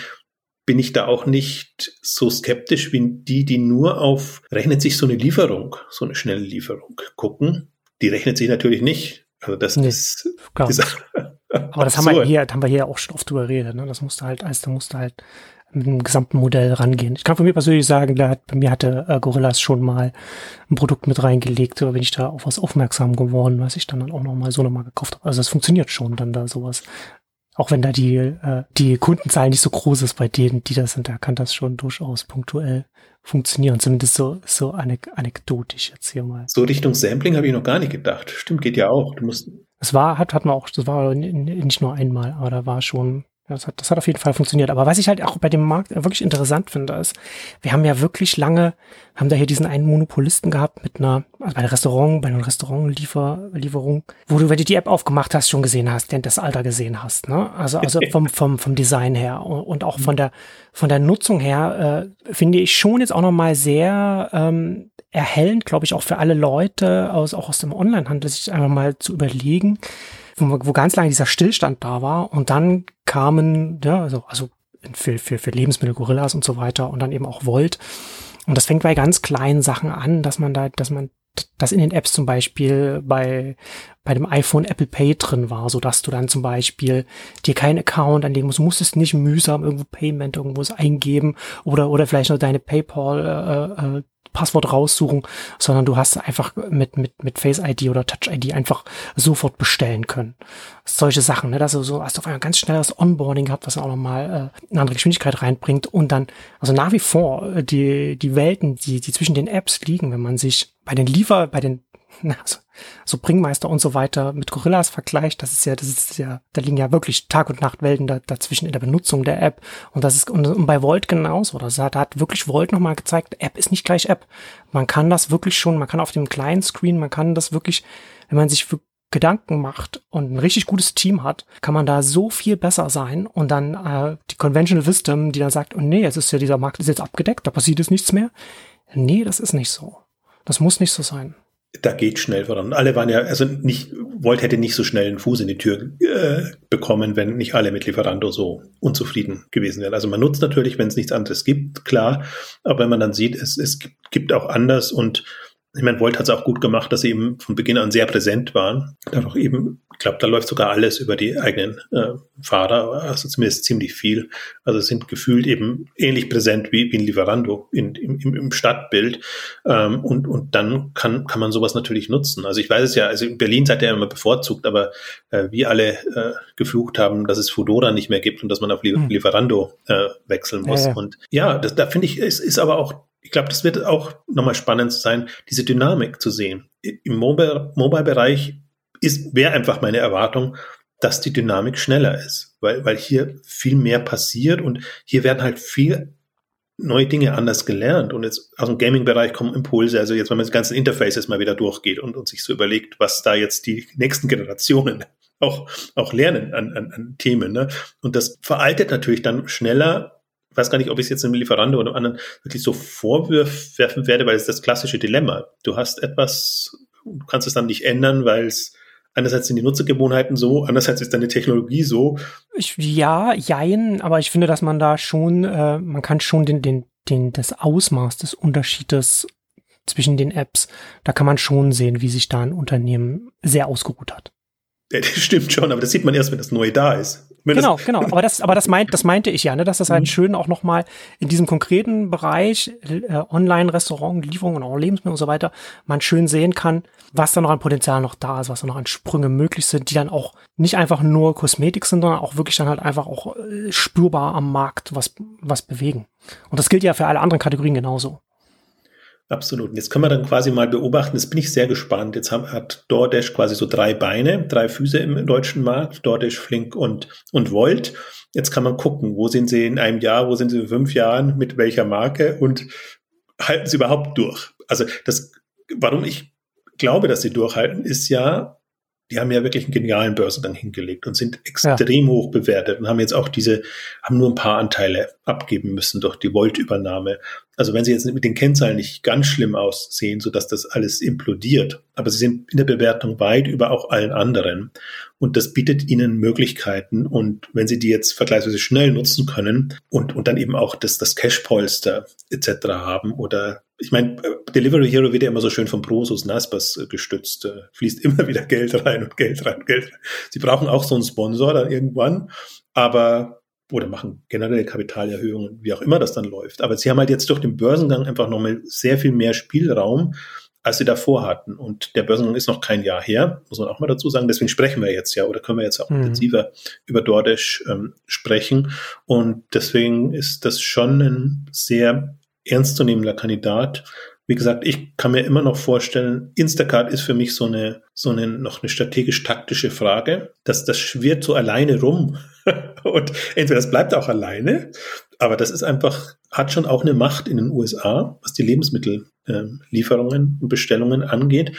bin ich da auch nicht so skeptisch wie die, die nur auf, rechnet sich so eine Lieferung, so eine schnelle Lieferung gucken. Die rechnet sich natürlich nicht. Also das nee, ist, dieser, aber das haben wir hier, haben wir hier auch schon oft drüber geredet. Ne? Das musste halt, also da musste halt mit dem gesamten Modell rangehen. Ich kann von mir persönlich sagen, bei mir hatte äh, Gorillas schon mal ein Produkt mit reingelegt, oder bin ich da auf was aufmerksam geworden, was ich dann, dann auch noch mal so nochmal gekauft habe. Also das funktioniert schon dann da sowas. Auch wenn da die, äh, die Kundenzahl nicht so groß ist bei denen, die das sind, da kann das schon durchaus punktuell funktionieren. Zumindest so, so anek anekdotisch jetzt hier mal. So Richtung Sampling habe ich noch gar nicht gedacht. Stimmt, geht ja auch. Du musst es war, hat, hat man auch, das war nicht nur einmal, aber da war schon, das hat, das hat auf jeden Fall funktioniert. Aber was ich halt auch bei dem Markt wirklich interessant finde, ist, wir haben ja wirklich lange, haben da hier diesen einen Monopolisten gehabt mit einer, also bei der Restaurant, bei einer Restaurantlieferung, wo du, wenn du die App aufgemacht hast, schon gesehen hast, denn das Alter gesehen hast, ne? Also, also vom, vom, vom Design her und auch von der, von der Nutzung her, äh, finde ich schon jetzt auch nochmal sehr, ähm, erhellend, glaube ich, auch für alle Leute, aus, auch aus dem Onlinehandel, sich einfach mal zu überlegen, wo, wo ganz lange dieser Stillstand da war und dann kamen, ja, also, also für, für, für Lebensmittel, Gorillas und so weiter und dann eben auch Volt. Und das fängt bei ganz kleinen Sachen an, dass man da, dass man das in den Apps zum Beispiel bei, bei dem iPhone Apple Pay drin war, so dass du dann zum Beispiel dir keinen Account anlegen musst, musstest nicht mühsam irgendwo Payment irgendwo eingeben oder, oder vielleicht noch deine PayPal äh, äh, Passwort raussuchen, sondern du hast einfach mit, mit, mit Face ID oder Touch ID einfach sofort bestellen können. Solche Sachen, ne, dass du so hast du auf einmal ganz schnell das Onboarding gehabt, was auch nochmal äh, eine andere Geschwindigkeit reinbringt und dann, also nach wie vor, äh, die, die Welten, die, die zwischen den Apps liegen, wenn man sich bei den Liefer, bei den na, so, so Bringmeister und so weiter mit Gorillas vergleicht, das ist ja, das ist ja, da liegen ja wirklich Tag und Nacht Welten da, dazwischen in der Benutzung der App. Und das ist, und, und bei Volt genauso. Das da hat wirklich Volt nochmal gezeigt, App ist nicht gleich App. Man kann das wirklich schon, man kann auf dem kleinen Screen, man kann das wirklich, wenn man sich Gedanken macht und ein richtig gutes Team hat, kann man da so viel besser sein und dann äh, die Conventional Wisdom, die dann sagt, oh nee, es ist ja dieser Markt ist jetzt abgedeckt, da passiert jetzt nichts mehr. Nee, das ist nicht so. Das muss nicht so sein da geht schnell voran. Alle waren ja, also nicht, Volt hätte nicht so schnell einen Fuß in die Tür äh, bekommen, wenn nicht alle mit Lieferando so unzufrieden gewesen wären. Also man nutzt natürlich, wenn es nichts anderes gibt, klar, aber wenn man dann sieht, es, es gibt auch anders und ich meine, Volt hat es auch gut gemacht, dass sie eben von Beginn an sehr präsent waren. Dann auch eben, ich glaube, da läuft sogar alles über die eigenen äh, Fahrer, also zumindest ziemlich viel. Also sind gefühlt eben ähnlich präsent wie, wie ein Lieferando in, im, im Stadtbild. Ähm, und, und dann kann, kann man sowas natürlich nutzen. Also ich weiß es ja, also in Berlin seid ihr ja immer bevorzugt, aber äh, wir alle äh, geflucht haben, dass es Fudora nicht mehr gibt und dass man auf hm. Lieferando äh, wechseln muss. Ja, ja. Und ja, das, da finde ich, es ist aber auch ich glaube, das wird auch nochmal spannend sein, diese Dynamik zu sehen. Im Mobile-Bereich wäre einfach meine Erwartung, dass die Dynamik schneller ist, weil, weil hier viel mehr passiert und hier werden halt viel neue Dinge anders gelernt. Und jetzt aus dem Gaming-Bereich kommen Impulse. Also jetzt, wenn man die ganzen Interfaces mal wieder durchgeht und, und sich so überlegt, was da jetzt die nächsten Generationen auch, auch lernen an, an, an Themen. Ne? Und das veraltet natürlich dann schneller weiß gar nicht, ob ich es jetzt einem Lieferando oder einem anderen wirklich so vorwerfen werde, weil es das klassische Dilemma. Du hast etwas, du kannst es dann nicht ändern, weil es einerseits sind die Nutzergewohnheiten so, andererseits ist deine Technologie so. Ich, ja, jein, aber ich finde, dass man da schon, äh, man kann schon den, den, den, das Ausmaß des Unterschiedes zwischen den Apps, da kann man schon sehen, wie sich da ein Unternehmen sehr ausgeruht hat. Ja, das stimmt schon, aber das sieht man erst, wenn das Neue da ist. Wenn genau, genau. Aber das, aber das meint, das meinte ich ja, ne, dass das halt mhm. schön auch nochmal in diesem konkreten Bereich äh, Online-Restaurant, Lieferungen und auch Lebensmittel und so weiter, man schön sehen kann, was da noch an Potenzial noch da ist, was da noch an Sprünge möglich sind, die dann auch nicht einfach nur Kosmetik sind, sondern auch wirklich dann halt einfach auch äh, spürbar am Markt was, was bewegen. Und das gilt ja für alle anderen Kategorien genauso. Absolut. Und jetzt können wir dann quasi mal beobachten, jetzt bin ich sehr gespannt. Jetzt hat DoorDash quasi so drei Beine, drei Füße im deutschen Markt, DoorDash, Flink und, und Volt. Jetzt kann man gucken, wo sind sie in einem Jahr, wo sind sie in fünf Jahren, mit welcher Marke und halten sie überhaupt durch. Also das, warum ich glaube, dass sie durchhalten, ist ja, die haben ja wirklich einen genialen Börsengang hingelegt und sind extrem ja. hoch bewertet und haben jetzt auch diese, haben nur ein paar Anteile abgeben müssen durch die Volt-Übernahme. Also wenn sie jetzt mit den Kennzahlen nicht ganz schlimm aussehen, so dass das alles implodiert, aber sie sind in der Bewertung weit über auch allen anderen. Und das bietet ihnen Möglichkeiten. Und wenn sie die jetzt vergleichsweise schnell nutzen können und, und dann eben auch das, das Cash-Polster etc. haben oder ich meine, Delivery Hero wird ja immer so schön von Prosus Naspas äh, gestützt. Äh, fließt immer wieder Geld rein und Geld rein und Geld rein. Sie brauchen auch so einen Sponsor dann irgendwann, aber oder machen generell Kapitalerhöhungen, wie auch immer das dann läuft. Aber sie haben halt jetzt durch den Börsengang einfach nochmal sehr viel mehr Spielraum, als sie davor hatten. Und der Börsengang ist noch kein Jahr her, muss man auch mal dazu sagen. Deswegen sprechen wir jetzt ja oder können wir jetzt auch mhm. intensiver über DoorDash ähm, sprechen. Und deswegen ist das schon ein sehr ernstzunehmender Kandidat. Wie gesagt, ich kann mir immer noch vorstellen, Instacart ist für mich so eine, so eine, noch eine strategisch-taktische Frage. dass das schwirrt so alleine rum. und entweder das bleibt auch alleine, aber das ist einfach, hat schon auch eine Macht in den USA, was die Lebensmittellieferungen ähm, und Bestellungen angeht.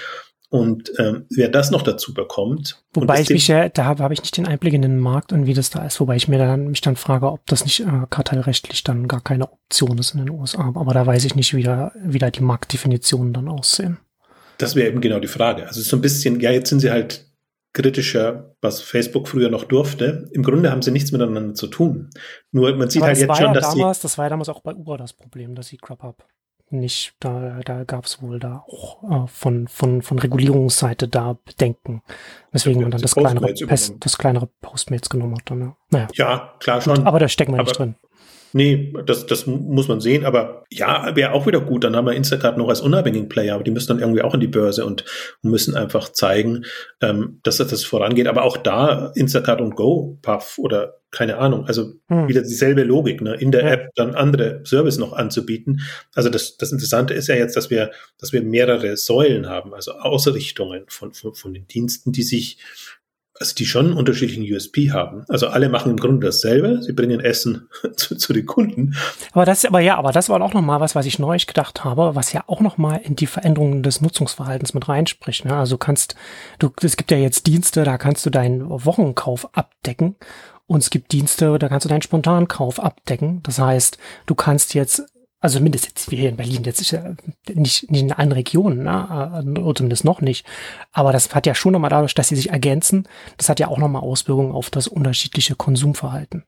Und ähm, wer das noch dazu bekommt. Wobei ich mich ja, da habe hab ich nicht den Einblick in den Markt und wie das da ist, wobei ich mir dann, mich dann frage, ob das nicht äh, kartellrechtlich dann gar keine Option ist in den USA. Aber da weiß ich nicht, wie da, wie da die Marktdefinitionen dann aussehen. Das wäre eben genau die Frage. Also so ein bisschen, ja, jetzt sind sie halt kritischer, was Facebook früher noch durfte. Im Grunde haben sie nichts miteinander zu tun. Nur man sieht Aber halt jetzt schon, ja dass damals, das war ja damals auch bei Uber das Problem, dass sie Grubhub nicht, da, da gab es wohl da auch äh, von, von, von Regulierungsseite da Bedenken, weswegen ja, man dann das kleinere, das kleinere Postmates genommen hat. Dann, ja. Naja. ja, klar schon. aber da stecken wir aber, nicht drin. Nee, das, das muss man sehen, aber ja, wäre auch wieder gut. Dann haben wir Instacart noch als unabhängigen Player, aber die müssen dann irgendwie auch in die Börse und müssen einfach zeigen, ähm, dass das vorangeht. Aber auch da Instacart und Go, Puff oder keine Ahnung, also hm. wieder dieselbe Logik, ne? in der ja. App dann andere Service noch anzubieten. Also das, das Interessante ist ja jetzt, dass wir, dass wir mehrere Säulen haben, also Ausrichtungen von, von, von den Diensten, die sich also die schon einen unterschiedlichen USP haben. Also alle machen im Grunde dasselbe. Sie bringen Essen zu, zu den Kunden. Aber das, aber ja, aber das war auch noch mal was, was ich neu gedacht habe, was ja auch noch mal in die Veränderungen des Nutzungsverhaltens mit reinspricht. Ne? Also kannst du, es gibt ja jetzt Dienste, da kannst du deinen Wochenkauf abdecken. Und es gibt Dienste, da kannst du deinen Spontankauf abdecken. Das heißt, du kannst jetzt also zumindest jetzt wir hier in Berlin, jetzt ist ja nicht, nicht in allen Regionen, ne? Äh, oder zumindest noch nicht. Aber das hat ja schon nochmal dadurch, dass sie sich ergänzen, das hat ja auch nochmal Auswirkungen auf das unterschiedliche Konsumverhalten.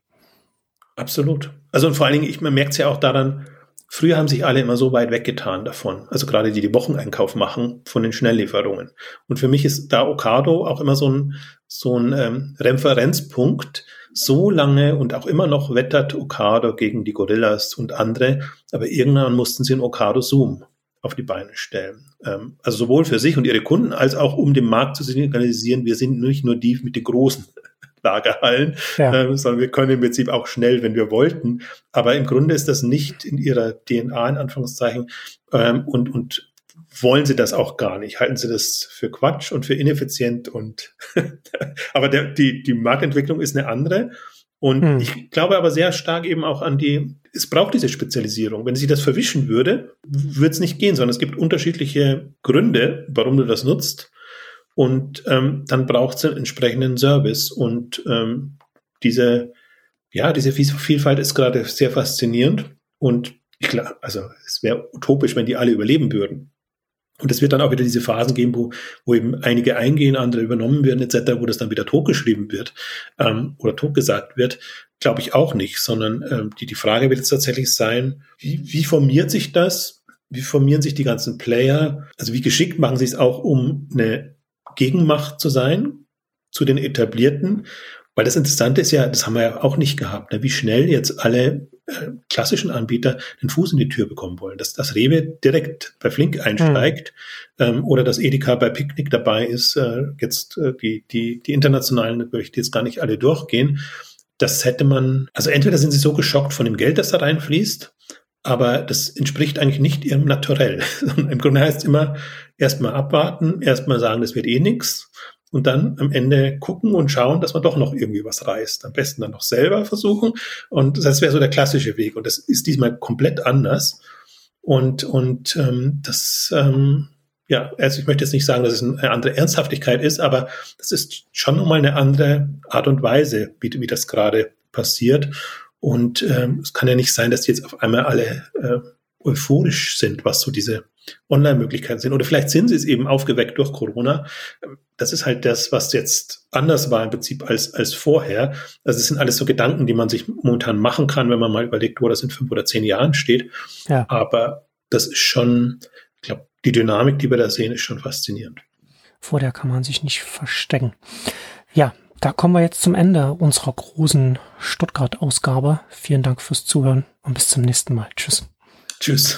Absolut. Also und vor allen Dingen, ich, man merkt es ja auch daran, früher haben sich alle immer so weit weggetan davon. Also gerade die, die Wocheneinkauf machen von den Schnelllieferungen. Und für mich ist da Okado auch immer so ein, so ein ähm, Referenzpunkt, so lange und auch immer noch wettert Okado gegen die Gorillas und andere, aber irgendwann mussten sie ein Okado Zoom auf die Beine stellen. Ähm, also sowohl für sich und ihre Kunden als auch um den Markt zu signalisieren, wir sind nicht nur die mit den großen Lagerhallen, ja. ähm, sondern wir können im Prinzip auch schnell, wenn wir wollten. Aber im Grunde ist das nicht in ihrer DNA in Anführungszeichen ähm, und, und wollen sie das auch gar nicht. Halten sie das für Quatsch und für ineffizient und aber der, die, die Marktentwicklung ist eine andere. Und hm. ich glaube aber sehr stark eben auch an die, es braucht diese Spezialisierung. Wenn sie das verwischen würde, würde es nicht gehen, sondern es gibt unterschiedliche Gründe, warum du das nutzt. Und ähm, dann braucht es einen entsprechenden Service. Und ähm, diese, ja, diese Vielfalt ist gerade sehr faszinierend. Und klar, also es wäre utopisch, wenn die alle überleben würden. Und es wird dann auch wieder diese Phasen geben, wo, wo eben einige eingehen, andere übernommen werden, etc., wo das dann wieder totgeschrieben wird ähm, oder totgesagt wird, glaube ich auch nicht, sondern ähm, die, die Frage wird jetzt tatsächlich sein, wie, wie formiert sich das? Wie formieren sich die ganzen Player? Also wie geschickt machen sie es auch, um eine Gegenmacht zu sein zu den etablierten? Weil das Interessante ist ja, das haben wir ja auch nicht gehabt, ne? wie schnell jetzt alle äh, klassischen Anbieter den Fuß in die Tür bekommen wollen. Dass das Rewe direkt bei Flink einsteigt mhm. ähm, oder dass Edeka bei Picknick dabei ist, äh, jetzt äh, die, die, die internationalen möchte ich jetzt gar nicht alle durchgehen. Das hätte man, also entweder sind sie so geschockt von dem Geld, das da reinfließt, aber das entspricht eigentlich nicht ihrem Naturell. Im Grunde heißt es immer, erstmal abwarten, erstmal sagen, das wird eh nix und dann am Ende gucken und schauen, dass man doch noch irgendwie was reißt. Am besten dann noch selber versuchen. Und das wäre so der klassische Weg. Und das ist diesmal komplett anders. Und, und ähm, das, ähm, ja, also ich möchte jetzt nicht sagen, dass es eine andere Ernsthaftigkeit ist, aber das ist schon nochmal eine andere Art und Weise, wie, wie das gerade passiert. Und ähm, es kann ja nicht sein, dass die jetzt auf einmal alle äh, euphorisch sind, was so diese Online-Möglichkeiten sind. Oder vielleicht sind sie es eben aufgeweckt durch Corona. Das ist halt das, was jetzt anders war im Prinzip als, als vorher. Also es sind alles so Gedanken, die man sich momentan machen kann, wenn man mal überlegt, wo das in fünf oder zehn Jahren steht. Ja. Aber das ist schon, ich glaube, die Dynamik, die wir da sehen, ist schon faszinierend. Vor der kann man sich nicht verstecken. Ja, da kommen wir jetzt zum Ende unserer großen Stuttgart-Ausgabe. Vielen Dank fürs Zuhören und bis zum nächsten Mal. Tschüss. Tschüss.